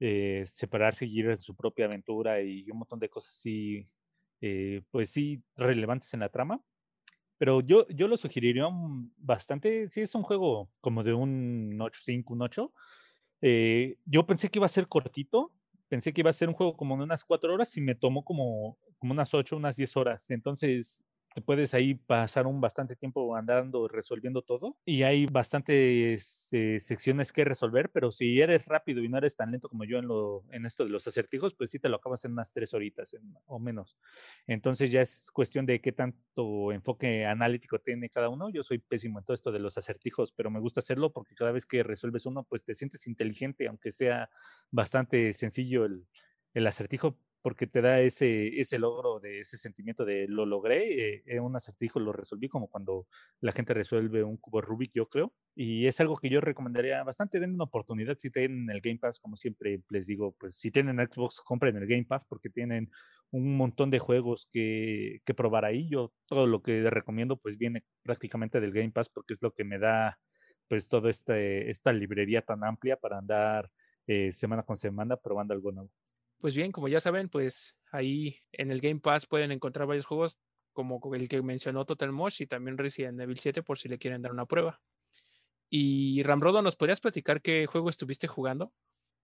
eh, separarse y ir a su propia aventura y un montón de cosas así, eh, pues sí, relevantes en la trama. Pero yo, yo lo sugeriría bastante, sí es un juego como de un 8.5, un 8. Eh, yo pensé que iba a ser cortito, pensé que iba a ser un juego como de unas cuatro horas y me tomó como, como unas ocho, unas diez horas. Entonces, te puedes ahí pasar un bastante tiempo andando, resolviendo todo. Y hay bastantes eh, secciones que resolver, pero si eres rápido y no eres tan lento como yo en, lo, en esto de los acertijos, pues sí te lo acabas en unas tres horitas o menos. Entonces ya es cuestión de qué tanto enfoque analítico tiene cada uno. Yo soy pésimo en todo esto de los acertijos, pero me gusta hacerlo porque cada vez que resuelves uno, pues te sientes inteligente, aunque sea bastante sencillo el, el acertijo, porque te da ese, ese logro de ese sentimiento de lo logré, eh, en un acertijo lo resolví, como cuando la gente resuelve un cubo Rubik, yo creo. Y es algo que yo recomendaría bastante, den una oportunidad si tienen el Game Pass, como siempre les digo, pues si tienen Xbox, compren el Game Pass porque tienen un montón de juegos que, que probar ahí. Yo todo lo que recomiendo pues viene prácticamente del Game Pass porque es lo que me da pues toda este, esta librería tan amplia para andar eh, semana con semana probando algo nuevo. Pues bien, como ya saben, pues ahí en el Game Pass pueden encontrar varios juegos como el que mencionó Total Mosh y también Resident Evil 7 por si le quieren dar una prueba. Y Ramrodo, ¿nos podrías platicar qué juego estuviste jugando?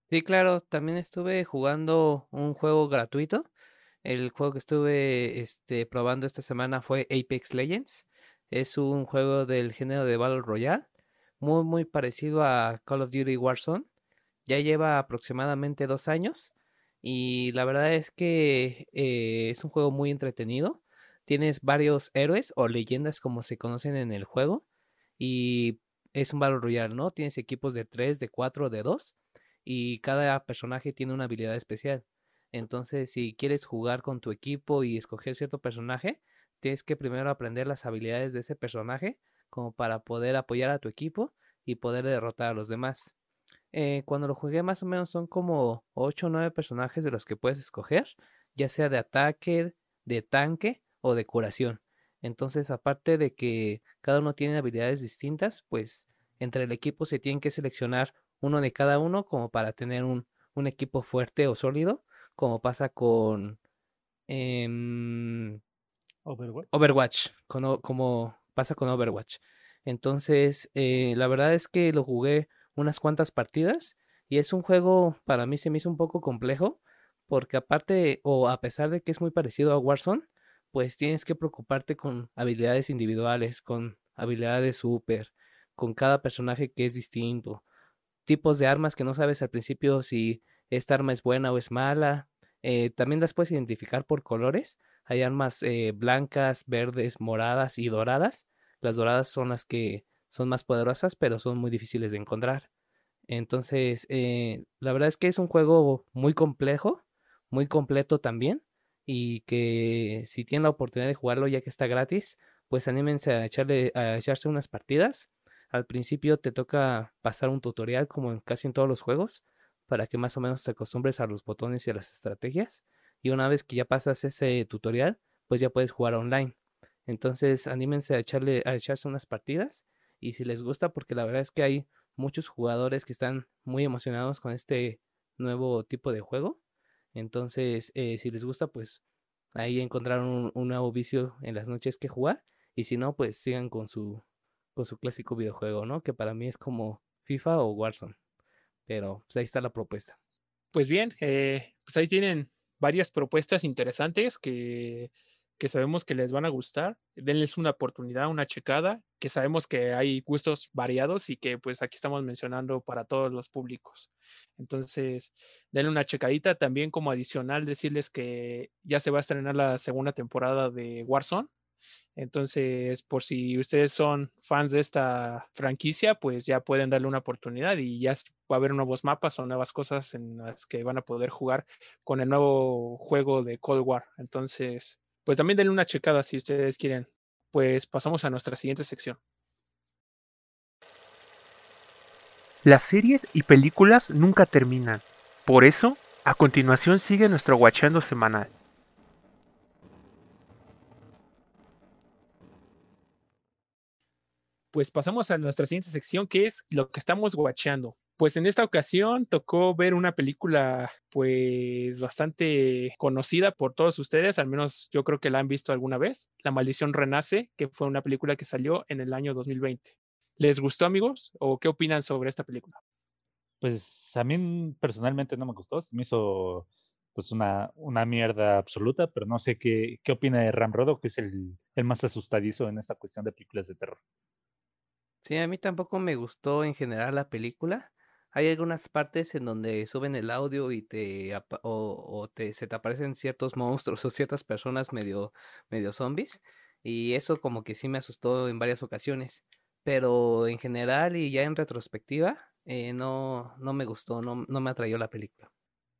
Sí, claro, también estuve jugando un juego gratuito. El juego que estuve este, probando esta semana fue Apex Legends. Es un juego del género de Battle Royale, muy muy parecido a Call of Duty Warzone. Ya lleva aproximadamente dos años y la verdad es que eh, es un juego muy entretenido. Tienes varios héroes o leyendas como se conocen en el juego. Y es un Battle Royale, ¿no? Tienes equipos de 3, de 4, de 2. Y cada personaje tiene una habilidad especial. Entonces, si quieres jugar con tu equipo y escoger cierto personaje, tienes que primero aprender las habilidades de ese personaje como para poder apoyar a tu equipo y poder derrotar a los demás. Eh, cuando lo jugué más o menos son como 8 o 9 personajes de los que puedes escoger, ya sea de ataque, de tanque o de curación. Entonces, aparte de que cada uno tiene habilidades distintas, pues entre el equipo se tienen que seleccionar uno de cada uno como para tener un, equipo fuerte o sólido, como pasa con em, Overwatch, como pasa con Overwatch. Entonces, eh, la verdad es que lo jugué unas cuantas partidas y es un juego para mí se me hizo un poco complejo porque aparte o a pesar de que es muy parecido a Warzone, pues tienes que preocuparte con habilidades individuales, con habilidades super, con cada personaje que es distinto, tipos de armas que no sabes al principio si esta arma es buena o es mala. Eh, también las puedes identificar por colores. Hay armas eh, blancas, verdes, moradas y doradas. Las doradas son las que son más poderosas, pero son muy difíciles de encontrar. Entonces, eh, la verdad es que es un juego muy complejo, muy completo también, y que si tienen la oportunidad de jugarlo ya que está gratis, pues anímense a, echarle, a echarse unas partidas. Al principio te toca pasar un tutorial como en casi en todos los juegos, para que más o menos te acostumbres a los botones y a las estrategias. Y una vez que ya pasas ese tutorial, pues ya puedes jugar online. Entonces, anímense a, echarle, a echarse unas partidas y si les gusta, porque la verdad es que hay muchos jugadores que están muy emocionados con este nuevo tipo de juego. Entonces, eh, si les gusta, pues ahí encontraron un, nuevo vicio en las noches que jugar. Y si no, pues sigan con su, con su clásico videojuego, ¿no? Que para mí es como FIFA o Warzone. Pero pues ahí está la propuesta. Pues bien, eh, pues ahí tienen varias propuestas interesantes que, que sabemos que les van a gustar. Denles una oportunidad, una checada, que sabemos que hay gustos variados y que pues aquí estamos mencionando para todos los públicos. Entonces, denle una checadita. También como adicional, decirles que ya se va a estrenar la segunda temporada de Warzone. Entonces, por si ustedes son fans de esta franquicia, pues ya pueden darle una oportunidad y ya va a haber nuevos mapas o nuevas cosas en las que van a poder jugar con el nuevo juego de Cold War. Entonces, pues también denle una checada si ustedes quieren. Pues pasamos a nuestra siguiente sección. Las series y películas nunca terminan. Por eso, a continuación sigue nuestro Guachando semanal. Pues pasamos a nuestra siguiente sección que es lo que estamos guachando. Pues en esta ocasión tocó ver una película pues bastante conocida por todos ustedes, al menos yo creo que la han visto alguna vez, La maldición renace, que fue una película que salió en el año 2020. ¿Les gustó amigos o qué opinan sobre esta película? Pues a mí personalmente no me gustó, se me hizo pues una, una mierda absoluta, pero no sé qué, qué opina de Ramrodo, que es el, el más asustadizo en esta cuestión de películas de terror. Sí, a mí tampoco me gustó en general la película. Hay algunas partes en donde suben el audio y te o, te se te aparecen ciertos monstruos o ciertas personas medio medio zombies y eso como que sí me asustó en varias ocasiones, pero en general y ya en retrospectiva eh, no no me gustó, no no me atrayó la película.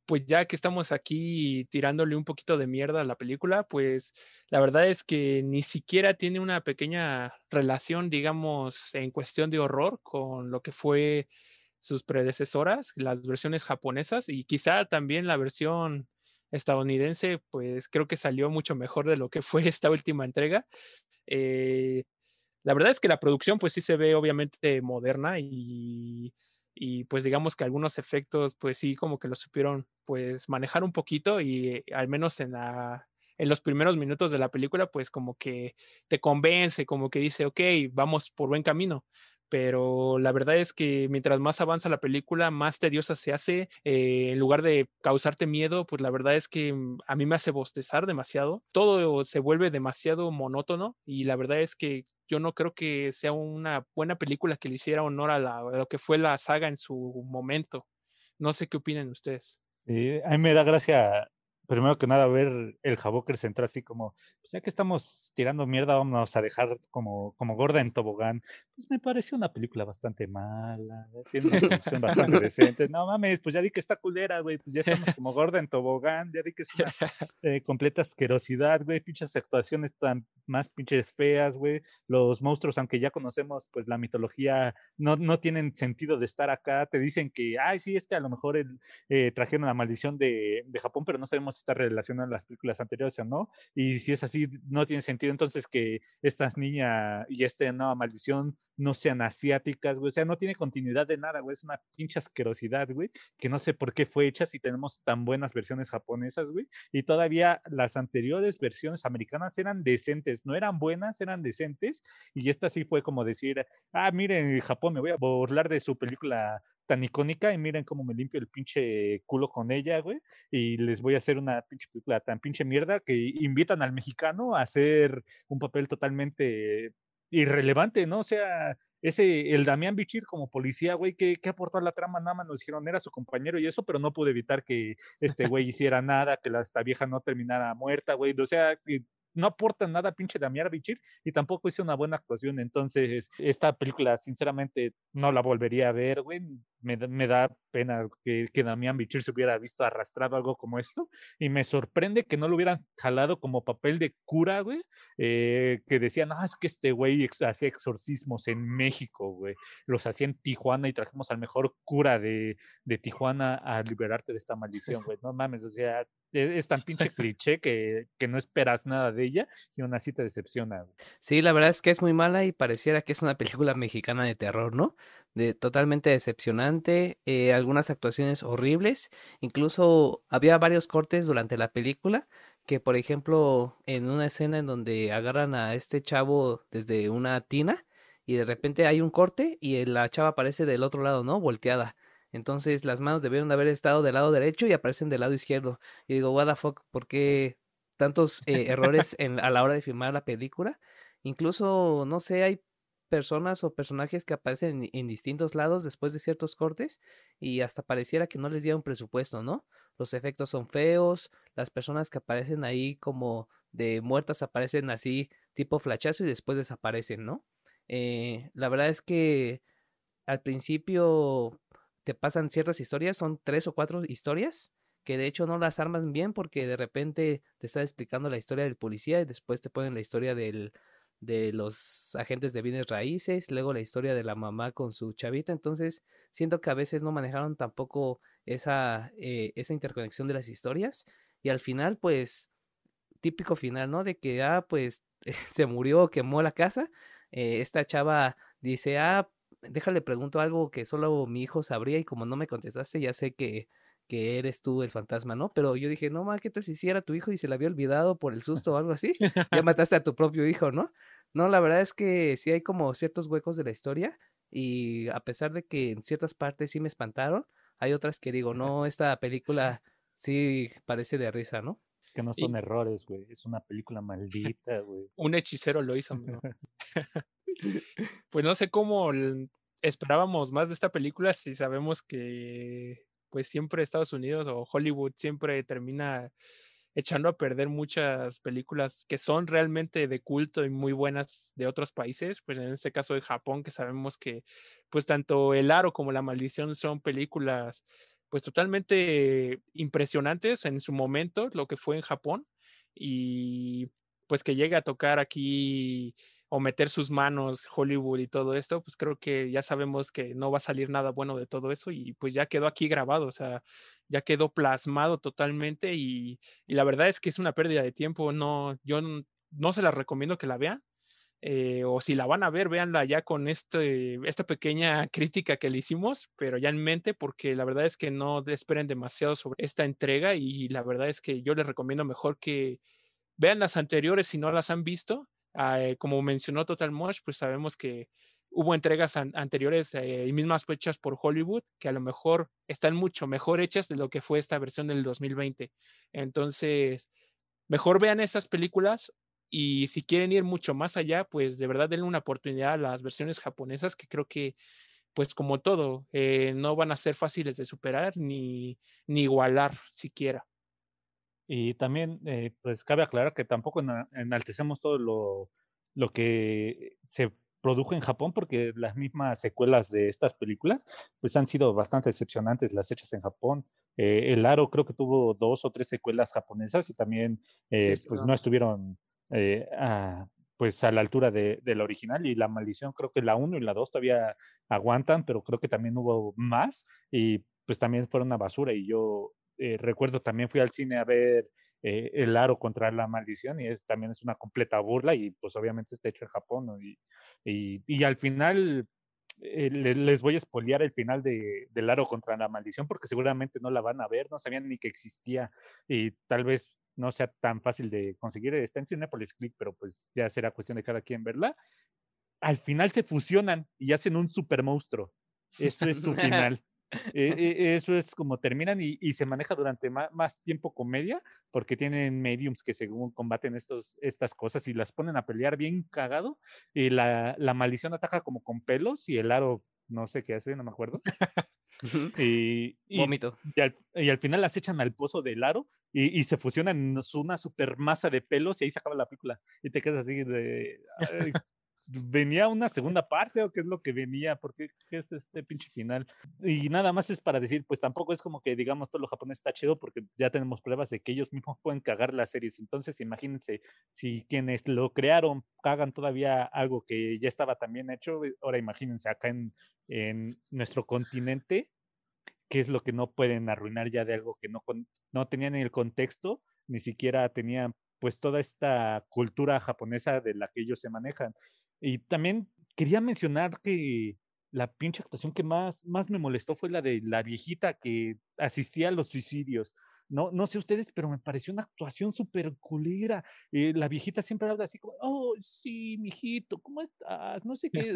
Pues ya que estamos aquí tirándole un poquito de mierda a la película, pues la verdad es que ni siquiera tiene una pequeña relación, digamos, en cuestión de horror con lo que fue sus predecesoras, las versiones japonesas y quizá también la versión estadounidense, pues creo que salió mucho mejor de lo que fue esta última entrega. Eh, la verdad es que la producción pues sí se ve obviamente moderna y y pues digamos que algunos efectos pues sí como que lo supieron pues manejar un poquito y al menos en la en los primeros minutos de la película pues como que te convence, como que dice, ok, vamos por buen camino pero la verdad es que mientras más avanza la película, más tediosa se hace. Eh, en lugar de causarte miedo, pues la verdad es que mm, a mí me hace bostezar demasiado. Todo se vuelve demasiado monótono y la verdad es que yo no creo que sea una buena película que le hiciera honor a, lo que fue la saga en su momento. No sé qué opinan ustedes. a mí me da gracia primero que nada ver el Jaboker entró así como, pues ya que estamos tirando mierda, vamos a dejar como, como gorda en tobogán. Pues me pareció una película bastante mala, tiene una producción bastante decente. No mames, pues ya di que está culera, güey, pues ya estamos como gorda en tobogán, ya di que es una eh, completa asquerosidad, güey, pinches actuaciones tan más pinches feas, güey. Los monstruos, aunque ya conocemos, pues la mitología, no, no tienen sentido de estar acá. Te dicen que, ay, sí, es que a lo mejor el, eh, trajeron la maldición de, de Japón, pero no sabemos está relacionado en las películas anteriores o no. Y si es así, no tiene sentido entonces que estas niñas y esta nueva maldición no sean asiáticas, güey. O sea, no tiene continuidad de nada, güey. Es una pinche asquerosidad, güey, que no sé por qué fue hecha si tenemos tan buenas versiones japonesas, güey. Y todavía las anteriores versiones americanas eran decentes, no eran buenas, eran decentes. Y esta sí fue como decir, ah, miren, Japón, me voy a burlar de su película tan icónica y miren cómo me limpio el pinche culo con ella, güey. Y les voy a hacer una pinche película tan pinche mierda que invitan al mexicano a hacer un papel totalmente irrelevante, ¿no? O sea, ese, el Damián Bichir como policía, güey, ¿qué, ¿qué, aportó a la trama? Nada más nos dijeron, era su compañero y eso, pero no pude evitar que este güey hiciera nada, que la, esta vieja no terminara muerta, güey. O sea, no aporta nada pinche Damián Bichir y tampoco hizo una buena actuación. Entonces, esta película, sinceramente, no la volvería a ver, güey. Me, me da pena que, que Damián Bichir se hubiera visto arrastrado algo como esto. Y me sorprende que no lo hubieran jalado como papel de cura, güey. Eh, que decían, ah, es que este güey hacía exorcismos en México, güey. Los hacía en Tijuana y trajimos al mejor cura de, de Tijuana a liberarte de esta maldición, güey. No mames, o sea, e, es tan pinche cliché que, que, no esperas nada de ella y aún así te decepciona. Sí, la verdad es que es muy mala y pareciera que es una película mexicana de terror, ¿no? De totalmente decepcionante, eh, algunas actuaciones horribles, incluso había varios cortes durante la película que por ejemplo en una escena en donde agarran a este chavo desde una tina y de repente hay un corte y la chava aparece del otro lado, ¿no? Volteada. Entonces las manos debieron de haber estado del lado derecho y aparecen del lado izquierdo. Y digo, what the fuck, ¿por qué tantos eh, errores en, a la hora de filmar la película? Incluso, no sé, hay personas o personajes que aparecen en, distintos lados después de ciertos cortes y hasta pareciera que no les dieron presupuesto, ¿no? Los efectos son feos, las personas que aparecen ahí como de muertas aparecen así tipo flachazo y después desaparecen, ¿no? Eh, la verdad es que al principio te pasan ciertas historias, son tres o cuatro historias, que de hecho no las arman bien porque de repente te está explicando la historia del policía y después te ponen la historia del, de los agentes de bienes raíces, luego la historia de la mamá con su chavita, entonces siento que a veces no manejaron tampoco esa, eh, esa interconexión de las historias y al final pues típico final, ¿no? De que, ah, pues se murió, quemó la casa, eh, esta chava dice, ah, déjale pregunto algo que solo mi hijo sabría y como no me contestaste ya sé que, que eres tú el fantasma, ¿no? Pero yo dije, no, ma, ¿qué te si hiciera tu hijo y se le había olvidado por el susto o algo así? ya mataste a tu propio hijo, ¿no? No, la verdad es que sí hay como ciertos huecos de la historia y a pesar de que en ciertas partes sí me espantaron, hay otras que digo, no, esta película sí parece de risa, ¿no? Es que no son y... errores, güey. Es una película maldita, güey. Un hechicero lo hizo, amigo. pues no sé cómo esperábamos más de esta película si sabemos que pues siempre Estados Unidos o Hollywood siempre termina echando a perder muchas películas que son realmente de culto y muy buenas de otros países, pues en este caso de Japón, que sabemos que pues tanto El Aro como La Maldición son películas pues totalmente impresionantes en su momento, lo que fue en Japón, y pues que llegue a tocar aquí o meter sus manos Hollywood y todo esto, pues creo que ya sabemos que no va a salir nada bueno de todo eso y pues ya quedó aquí grabado, o sea, ya quedó plasmado totalmente y, y la verdad es que es una pérdida de tiempo, no, yo no, se las recomiendo que la vean, eh, o si la van a ver, véanla ya con este, esta pequeña crítica que le hicimos, pero ya en mente, porque la verdad es que no esperen demasiado sobre esta entrega y la verdad es que yo les recomiendo mejor que vean las anteriores si no las han visto. Eh, como mencionó Total Mosh, pues sabemos que hubo entregas an anteriores eh, y mismas hechas por Hollywood que a lo mejor están mucho mejor hechas de lo que fue esta versión del 2020. Entonces, mejor vean esas películas y si quieren ir mucho más allá, pues de verdad denle una oportunidad a las versiones japonesas que creo que, pues como todo, eh, no van a ser fáciles de superar ni, ni igualar siquiera. Y también, eh, pues cabe aclarar que tampoco enaltecemos todo lo, lo que se produjo en Japón, porque las mismas secuelas de estas películas, pues han sido bastante decepcionantes las hechas en Japón. Eh, el Aro creo que tuvo dos o tres secuelas japonesas y también, eh, sí, pues no estuvieron eh, a, pues a la altura de, de, la original y la maldición creo que la 1 y la 2 todavía aguantan, pero creo que también hubo más y pues también fueron una basura y yo eh, recuerdo también fui al cine a ver eh, El Aro contra la maldición y es, también es una completa burla y pues obviamente está hecho en Japón ¿no? y, y, y, al final eh, les voy a espolear el final de, del Aro contra la maldición porque seguramente no la van a ver, no sabían ni que existía y tal vez no sea tan fácil de conseguir. Está en Cinepolis Click, pero pues ya será cuestión de cada quien verla. Al final se fusionan y hacen un super monstruo. Eso es su final. Eh, eso es como terminan y, y se maneja durante más, más, tiempo comedia porque tienen mediums que según combaten estos, estas cosas y las ponen a pelear bien cagado y la, la maldición ataca como con pelos y el aro no sé qué hace, no me acuerdo. y, y, Vómito. Y al, y al, final las echan al pozo del aro y, y, se fusionan en una super masa de pelos y ahí se acaba la película. Y te quedas así de. ¿Venía una segunda parte o qué es lo que venía? ¿Por qué, es este pinche final? Y nada más es para decir, pues tampoco es como que digamos todo lo japonés está chido porque ya tenemos pruebas de que ellos mismos pueden cagar las series. Entonces imagínense, si quienes lo crearon cagan todavía algo que ya estaba también hecho, ahora imagínense acá en, en nuestro continente, qué es lo que no pueden arruinar ya de algo que no, no tenían en el contexto, ni siquiera tenían pues toda esta cultura japonesa de la que ellos se manejan. Y también quería mencionar que la pinche actuación que más, más me molestó fue la de la viejita que asistía a los suicidios. No, no sé ustedes, pero me pareció una actuación súper culera. Eh, la viejita siempre habla así como, oh, sí, mijito, ¿cómo estás? No sé qué.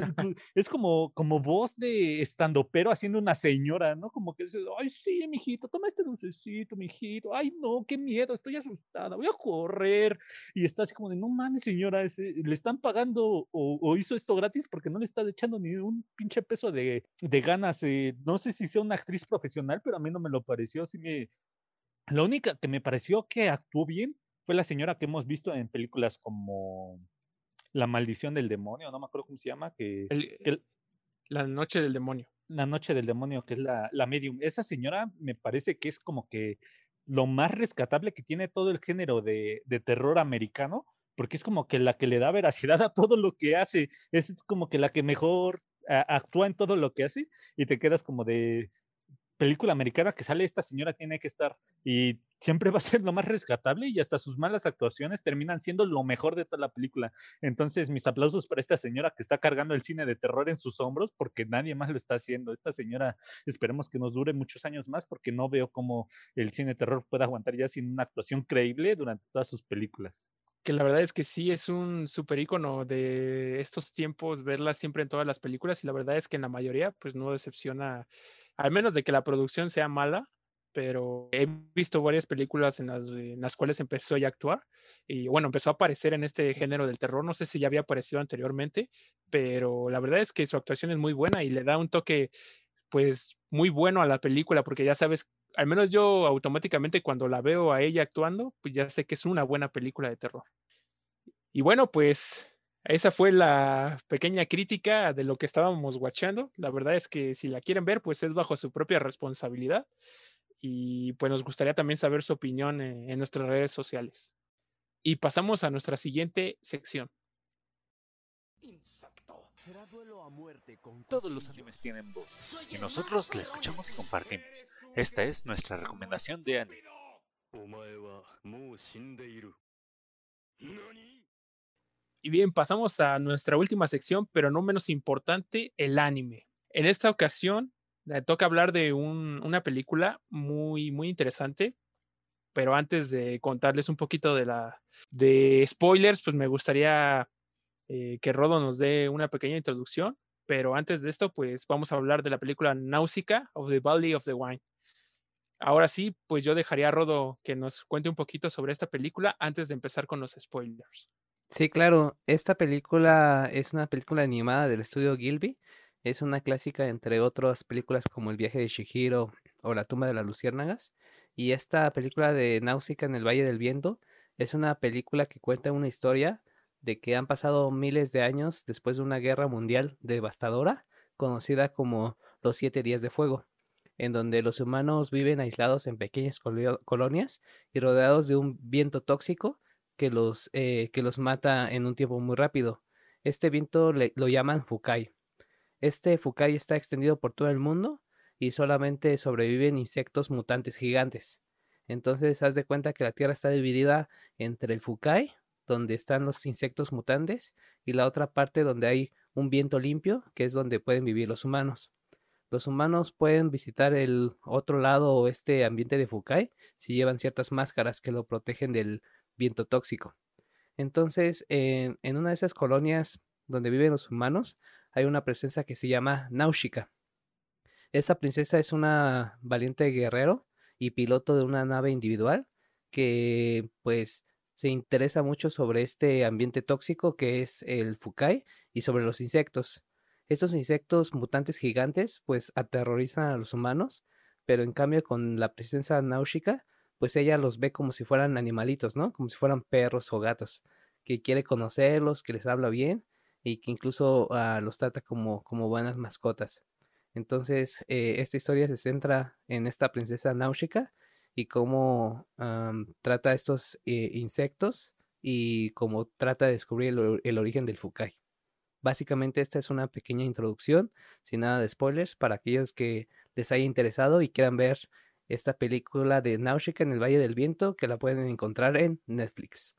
es como, como voz de estando pero haciendo una señora, ¿no? Como que dice, ay, sí, mijito, toma este dulcecito, mijito. Ay, no, qué miedo, estoy asustada, voy a correr. Y está así como de, no mames, señora, le están pagando o, hizo esto gratis porque no le está echando ni un pinche peso de, de ganas. Eh, no sé si sea una actriz profesional, pero a mí no me lo pareció. Así me, la única que me pareció que actuó bien fue la señora que hemos visto en películas como La maldición del demonio, no me acuerdo cómo se llama, que, La noche del demonio. La noche del demonio, que es la, la medium. Esa señora me parece que es como que lo más rescatable que tiene todo el género de, de terror americano, porque es como que la que le da veracidad a todo lo que hace, es como que la que mejor actúa en todo lo que hace y te quedas como de, película americana que sale esta señora tiene que estar y siempre va a ser lo más rescatable y hasta sus malas actuaciones terminan siendo lo mejor de toda la película. Entonces, mis aplausos para esta señora que está cargando el cine de terror en sus hombros porque nadie más lo está haciendo. Esta señora esperemos que nos dure muchos años más porque no veo cómo el cine de terror pueda aguantar ya sin una actuación creíble durante todas sus películas que la verdad es que sí es un super icono de estos tiempos, verla siempre en todas las películas y la verdad es que en la mayoría pues no decepciona al menos de que la producción sea mala, pero he visto varias películas en las, cuales empezó ya a actuar y bueno, empezó a aparecer en este género del terror, no sé si ya había aparecido anteriormente, pero la verdad es que su actuación es muy buena y le da un toque pues muy bueno a la película porque ya sabes, al menos yo automáticamente cuando la veo a ella actuando, pues ya sé que es una buena película de terror. Y bueno, pues esa fue la pequeña crítica de lo que estábamos watchando. La verdad es que si la quieren ver, pues es bajo su propia responsabilidad. Y pues nos gustaría también saber su opinión en, nuestras redes sociales. Y pasamos a nuestra siguiente sección. Todos los animes tienen voz y nosotros la escuchamos y compartimos. Esta es nuestra recomendación de anime. Y bien, pasamos a nuestra última sección, pero no menos importante, el anime. En esta ocasión, toca hablar de una película muy, muy interesante. Pero antes de contarles un poquito de la de spoilers, pues me gustaría eh, que Rodo nos dé una pequeña introducción. Pero antes de esto, pues vamos a hablar de la película Náusica of the Valley of the Wine. Ahora sí, pues yo dejaría a Rodo que nos cuente un poquito sobre esta película antes de empezar con los spoilers. Sí, claro, esta película es una película animada del estudio Gilby. Es una clásica entre otras películas como El viaje de Shihiro o La tumba de las luciérnagas. Y esta película de Náusica en el Valle del Viento es una película que cuenta una historia de que han pasado miles de años después de una guerra mundial devastadora, conocida como los Siete Días de Fuego, en donde los humanos viven aislados en pequeñas colonias y rodeados de un viento tóxico que los, eh, que los mata en un tiempo muy rápido. Este viento lo llaman Fukai. Este Fukai está extendido por todo el mundo y solamente sobreviven insectos mutantes gigantes. Entonces, haz de cuenta que la Tierra está dividida entre el Fukai, donde están los insectos mutantes, y la otra parte donde hay un viento limpio, que es donde pueden vivir los humanos. Los humanos pueden visitar el otro lado o este ambiente de Fukai si llevan ciertas máscaras que lo protegen del viento tóxico. Entonces, en, una de esas colonias donde viven los humanos, hay una presencia que se llama Náusica. Esta princesa es una valiente guerrero y piloto de una nave individual que pues se interesa mucho sobre este ambiente tóxico que es el Fukai y sobre los insectos. Estos insectos mutantes gigantes pues aterrorizan a los humanos, pero en cambio con la presencia náusica pues ella los ve como si fueran animalitos, ¿no? Como si fueran perros o gatos, que quiere conocerlos, que les habla bien y que incluso ah, los trata como, como buenas mascotas. Entonces, eh, esta historia se centra en esta princesa Náusica y cómo trata a estos eh, insectos y cómo trata de descubrir el, el, origen del Fukai. Básicamente esta es una pequeña introducción, sin nada de spoilers, para aquellos que les haya interesado y quieran ver esta película de Náusica en el Valle del Viento que la pueden encontrar en Netflix.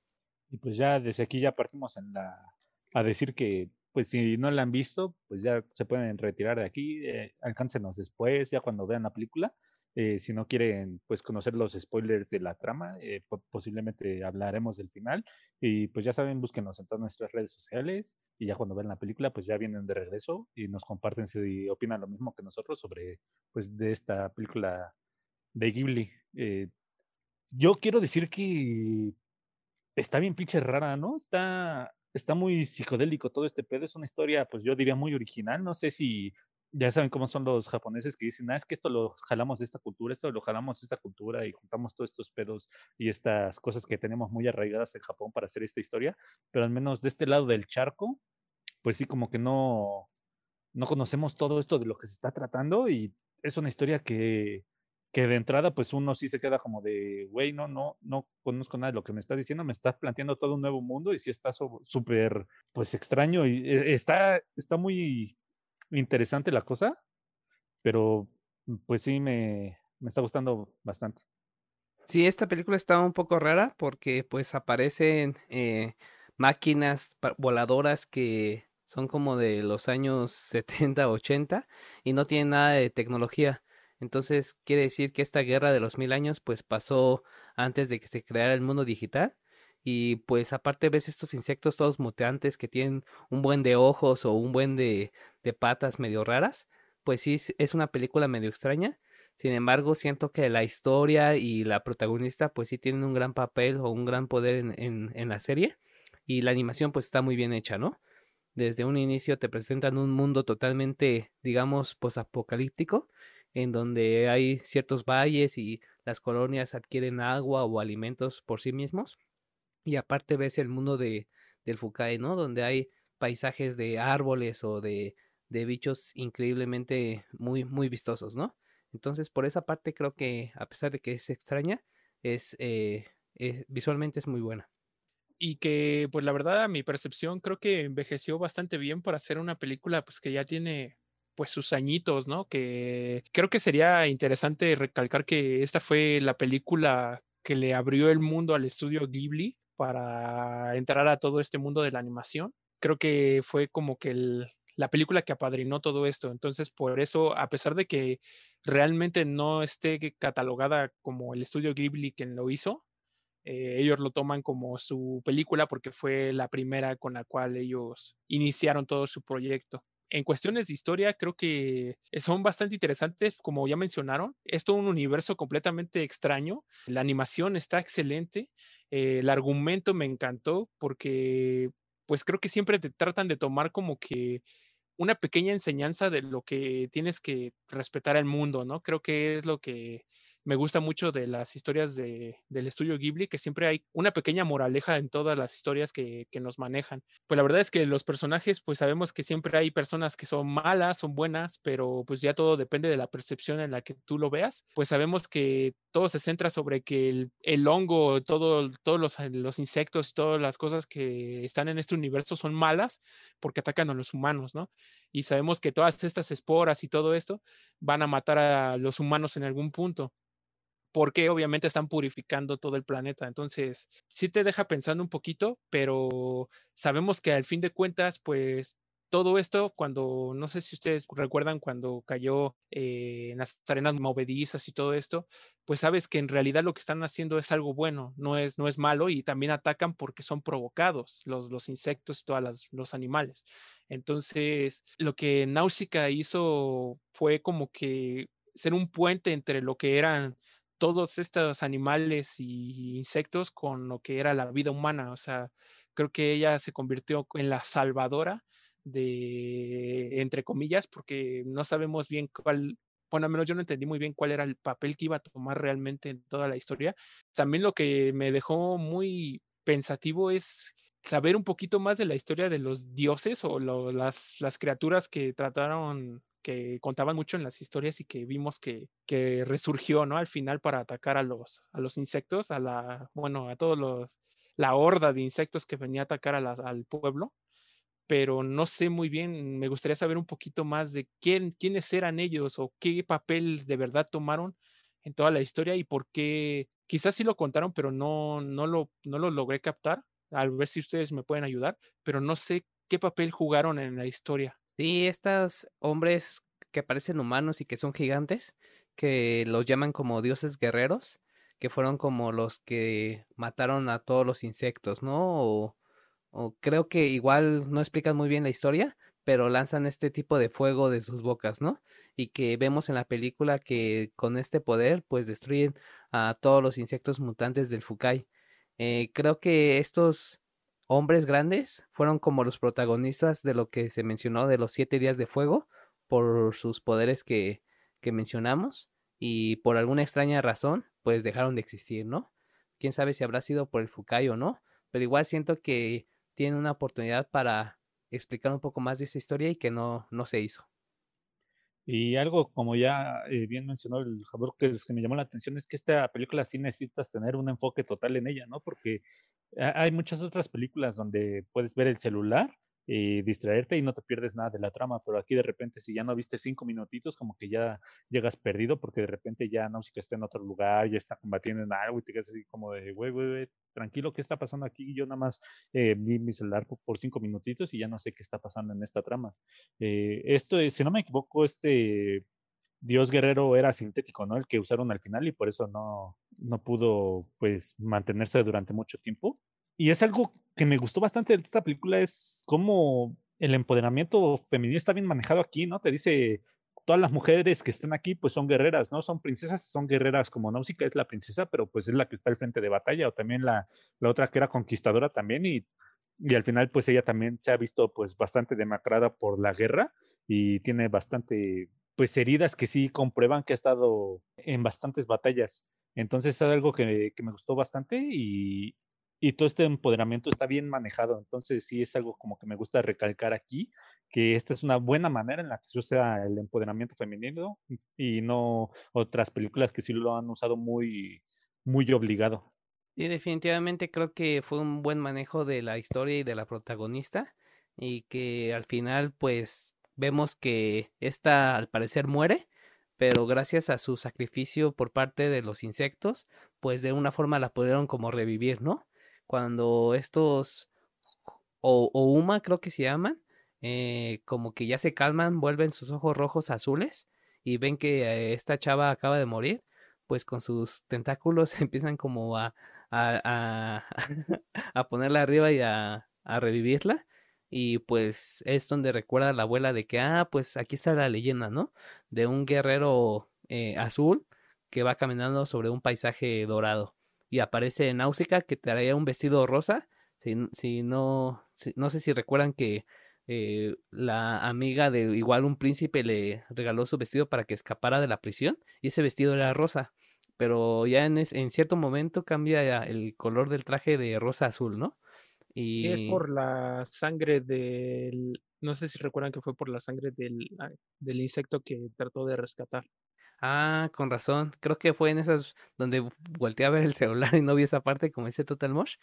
Y pues ya desde aquí ya partimos en la, a decir que pues si no la han visto, pues ya se pueden retirar de aquí, eh, alcáncenos después, ya cuando vean la película. Eh, si no quieren pues conocer los spoilers de la trama, eh, posiblemente hablaremos del final. Y pues ya saben, búsquenos en todas nuestras redes sociales y ya cuando vean la película pues ya vienen de regreso y nos comparten si opinan lo mismo que nosotros sobre pues de esta película de Ghibli. Eh, yo quiero decir que está bien pinche rara, ¿no? Está, está muy psicodélico todo este pedo. Es una historia, pues yo diría muy original. No sé si ya saben cómo son los japoneses que dicen, ah, es que esto lo jalamos de esta cultura, esto lo jalamos de esta cultura y juntamos todos estos pedos y estas cosas que tenemos muy arraigadas en Japón para hacer esta historia. Pero al menos de este lado del charco, pues sí, como que no, no conocemos todo esto de lo que se está tratando y es una historia que que de entrada pues uno sí se queda como de, güey, no, no, no conozco nada de lo que me estás diciendo, me estás planteando todo un nuevo mundo y sí está súper pues extraño y eh, está, está muy interesante la cosa, pero mm, pues sí me, me está gustando bastante. Sí, esta película está un poco rara porque pues aparecen eh, máquinas voladoras que son como de los años 70, 80 y no tienen nada de tecnología. Entonces quiere decir que esta guerra de los mil años pues pasó antes de que se creara el mundo digital. Y pues aparte ves estos insectos todos mutantes que tienen un buen de ojos o un buen de, de patas medio raras. Pues sí, es una película medio extraña. Sin embargo, siento que la historia y la protagonista pues sí tienen un gran papel o un gran poder en, en, la serie. Y la animación pues está muy bien hecha, ¿no? Desde un inicio te presentan un mundo totalmente, digamos, posapocalíptico en donde hay ciertos valles y las colonias adquieren agua o alimentos por sí mismos. Y aparte ves el mundo de, del Fukai, ¿no? Donde hay paisajes de árboles o de, de bichos increíblemente muy, muy vistosos, ¿no? Entonces, por esa parte creo que, a pesar de que es extraña, es, eh, es, visualmente es muy buena. Y que, pues la verdad, a mi percepción, creo que envejeció bastante bien para hacer una película, pues que ya tiene pues sus añitos, ¿no? Que creo que sería interesante recalcar que esta fue la película que le abrió el mundo al estudio Ghibli para entrar a todo este mundo de la animación. Creo que fue como que la película que apadrinó todo esto. Entonces, por eso, a pesar de que realmente no esté catalogada como el estudio Ghibli quien lo hizo, eh, ellos lo toman como su película porque fue la primera con la cual ellos iniciaron todo su proyecto en cuestiones de historia creo que son bastante interesantes, como ya mencionaron. Es todo un universo completamente extraño. La animación está excelente. Eh, el argumento me encantó porque pues creo que siempre te tratan de tomar como que una pequeña enseñanza de lo que tienes que respetar al mundo, ¿no? Creo que es lo que me gusta mucho de las historias de, del estudio Ghibli, que siempre hay una pequeña moraleja en todas las historias que, nos manejan. Pues la verdad es que los personajes, pues sabemos que siempre hay personas que son malas, son buenas, pero pues ya todo depende de la percepción en la que tú lo veas. Pues sabemos que todo se centra sobre que el, hongo, todo, todos los, los insectos, todas las cosas que están en este universo son malas porque atacan a los humanos, ¿no? Y sabemos que todas estas esporas y todo esto van a matar a los humanos en algún punto porque obviamente están purificando todo el planeta. Entonces, sí te deja pensando un poquito, pero sabemos que al fin de cuentas, pues todo esto, cuando, no sé si ustedes recuerdan cuando cayó eh, en las arenas movedizas y todo esto, pues sabes que en realidad lo que están haciendo es algo bueno, no es, no es malo y también atacan porque son provocados los, los insectos y todos los animales. Entonces, lo que Náusica hizo fue como que ser un puente entre lo que eran todos estos animales y insectos con lo que era la vida humana. O sea, creo que ella se convirtió en la salvadora de, entre comillas, porque no sabemos bien cuál, bueno, al menos yo no entendí muy bien cuál era el papel que iba a tomar realmente en toda la historia. También lo que me dejó muy pensativo es saber un poquito más de la historia de los dioses o las, las criaturas que trataron que contaban mucho en las historias y que vimos que, que resurgió, ¿no? Al final para atacar a los, a los insectos, a la, bueno, a todos los, la horda de insectos que venía a atacar al pueblo, pero no sé muy bien, me gustaría saber un poquito más de quién, quiénes eran ellos o qué papel de verdad tomaron en toda la historia y por qué, quizás sí lo contaron, pero no, no, lo, no lo logré captar, a ver si ustedes me pueden ayudar, pero no sé qué papel jugaron en la historia. Sí, estos hombres que parecen humanos y que son gigantes, que los llaman como dioses guerreros, que fueron como los que mataron a todos los insectos, ¿no? O, o creo que igual no explican muy bien la historia, pero lanzan este tipo de fuego de sus bocas, ¿no? Y que vemos en la película que con este poder pues destruyen a todos los insectos mutantes del Fukai. Eh, creo que estos hombres grandes fueron como los protagonistas de lo que se mencionó de los siete días de fuego por sus poderes que, que mencionamos y por alguna extraña razón pues dejaron de existir, ¿no? Quién sabe si habrá sido por el Fukai o no, pero igual siento que tienen una oportunidad para explicar un poco más de esa historia y que no, no se hizo. Y algo como ya eh, bien mencionó el Javier que, que me llamó la atención es que esta película sí necesitas tener un enfoque total en ella, ¿no? Porque hay muchas otras películas donde puedes ver el celular y distraerte y no te pierdes nada de la trama, pero aquí de repente si ya no viste cinco minutitos, como que ya llegas perdido porque de repente ya Náusica está en otro lugar, ya está combatiendo en algo y te quedas así como de, güey, güey, güey, tranquilo, ¿qué está pasando aquí? Yo nada más eh, vi mi celular por cinco minutitos y ya no sé qué está pasando en esta trama. Eh, esto, es, si no me equivoco, este Dios Guerrero era sintético, ¿no? El que usaron al final y por eso no, no pudo, pues, mantenerse durante mucho tiempo. Y es algo que me gustó bastante de esta película, es cómo el empoderamiento femenino está bien manejado aquí, ¿no? Te dice, todas las mujeres que están aquí, pues son guerreras, ¿no? Son princesas, son guerreras como Náusica es la princesa, pero pues es la que está al frente de batalla, o también la, la otra que era conquistadora también, y, y al final pues ella también se ha visto pues bastante demacrada por la guerra y tiene bastante pues heridas que sí comprueban que ha estado en bastantes batallas. Entonces es algo que, que me gustó bastante y, y todo este empoderamiento está bien manejado. Entonces sí es algo como que me gusta recalcar aquí, que esta es una buena manera en la que se usa el empoderamiento femenino y no otras películas que sí lo han usado muy, muy obligado. Y definitivamente creo que fue un buen manejo de la historia y de la protagonista y que al final pues vemos que esta al parecer muere, pero gracias a su sacrificio por parte de los insectos, pues de una forma la pudieron como revivir, ¿no? Cuando estos, o, Uma creo que se llaman, eh, como que ya se calman, vuelven sus ojos rojos azules y ven que esta chava acaba de morir, pues con sus tentáculos empiezan como a, a, a, ponerla arriba y a, a revivirla. Y pues es donde recuerda la abuela de que, ah, pues aquí está la leyenda, ¿no? De un guerrero eh, azul que va caminando sobre un paisaje dorado y aparece Náusica que traía un vestido rosa. Si, si no, no sé si recuerdan que eh, la amiga de igual un príncipe le regaló su vestido para que escapara de la prisión y ese vestido era rosa. Pero ya en, en cierto momento cambia el color del traje de rosa azul, ¿no? Y es por la sangre del, no sé si recuerdan que fue por la sangre del, del insecto que trató de rescatar. Ah, con razón. Creo que fue en esas donde volteé a ver el celular y no vi esa parte, como dice Total Mosh.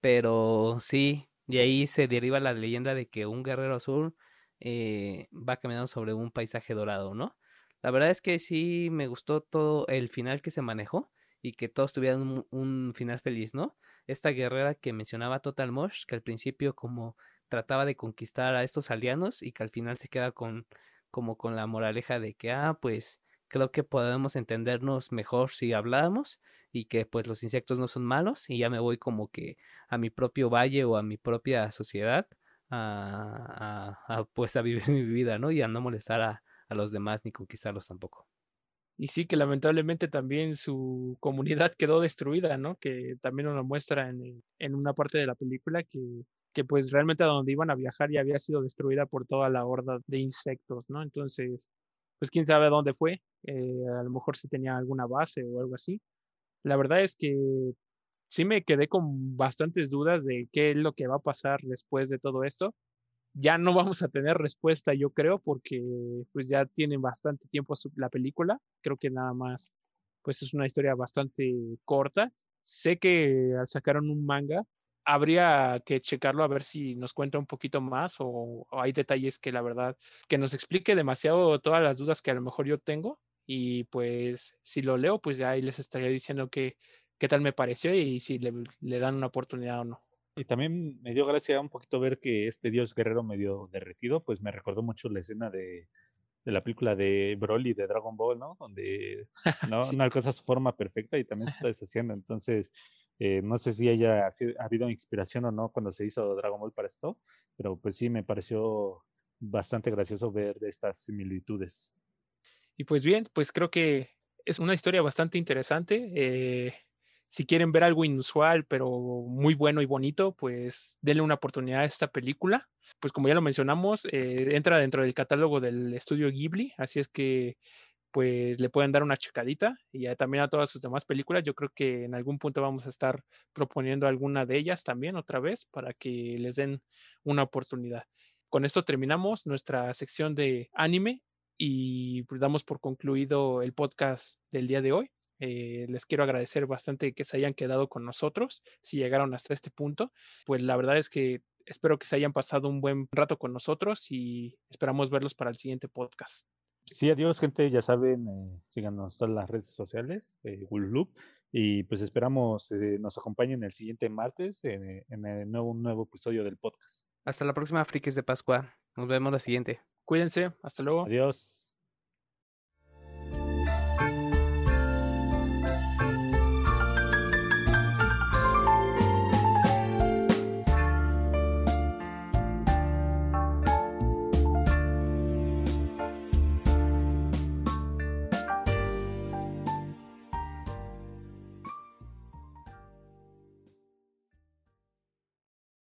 Pero sí, y ahí se deriva la leyenda de que un guerrero azul eh, va caminando sobre un paisaje dorado, ¿no? La verdad es que sí me gustó todo el final que se manejó y que todos tuvieran un, un final feliz, ¿no? Esta guerrera que mencionaba Total Mosh, que al principio como trataba de conquistar a estos aldeanos y que al final se queda con como con la moraleja de que, ah, pues creo que podemos entendernos mejor si hablamos y que pues los insectos no son malos y ya me voy como que a mi propio valle o a mi propia sociedad a, pues a vivir mi vida, ¿no? Y a no molestar a, a los demás ni conquistarlos tampoco. Y sí, que lamentablemente también su comunidad quedó destruida, ¿no? Que también nos muestra en, en una parte de la película que, que pues realmente a donde iban a viajar ya había sido destruida por toda la horda de insectos, ¿no? Entonces, pues quién sabe dónde fue, eh, a lo mejor si tenía alguna base o algo así. La verdad es que sí me quedé con bastantes dudas de qué es lo que va a pasar después de todo esto. Ya no vamos a tener respuesta, yo creo, porque pues ya tienen bastante tiempo la película. Creo que nada más, pues es una historia bastante corta. Sé que sacaron un manga habría que checarlo a ver si nos cuenta un poquito más o, hay detalles que la verdad que nos explique demasiado todas las dudas que a lo mejor yo tengo y pues si lo leo pues ya ahí les estaría diciendo qué tal me pareció y si le, le, dan una oportunidad o no. Y también me dio gracia un poquito ver que este dios guerrero medio derretido pues me recordó mucho la escena de de la película de Broly de Dragon Ball, ¿no? Donde no, Sí. no alcanza su forma perfecta y también se está deshaciendo. Entonces, eh, no sé si haya sido- ha habido inspiración o no cuando se hizo Dragon Ball para esto, pero pues sí me pareció bastante gracioso ver estas similitudes. Y pues bien, pues creo que es una historia bastante interesante. eh, si quieren ver algo inusual, pero muy bueno y bonito, pues denle una oportunidad a esta película. Pues como ya lo mencionamos, eh, entra dentro del catálogo del estudio Ghibli, así es que pues le pueden dar una checadita y también a todas sus demás películas. Yo creo que en algún punto vamos a estar proponiendo alguna de ellas también otra vez para que les den una oportunidad. Con esto terminamos nuestra sección de anime y pues, damos por concluido el podcast del día de hoy. Eh, les quiero agradecer bastante que se hayan quedado con nosotros, si llegaron hasta este punto. Pues la verdad es que espero que se hayan pasado un buen rato con nosotros y esperamos verlos para el siguiente podcast. Sí, adiós, gente. Ya saben, eh, síganos en todas las redes sociales, eh, Loop, y pues esperamos eh, nos acompañen el siguiente martes en, en el nuevo, un nuevo episodio del podcast. Hasta la próxima, frikis de Pascua. Nos vemos la siguiente. Cuídense, hasta luego. Adiós.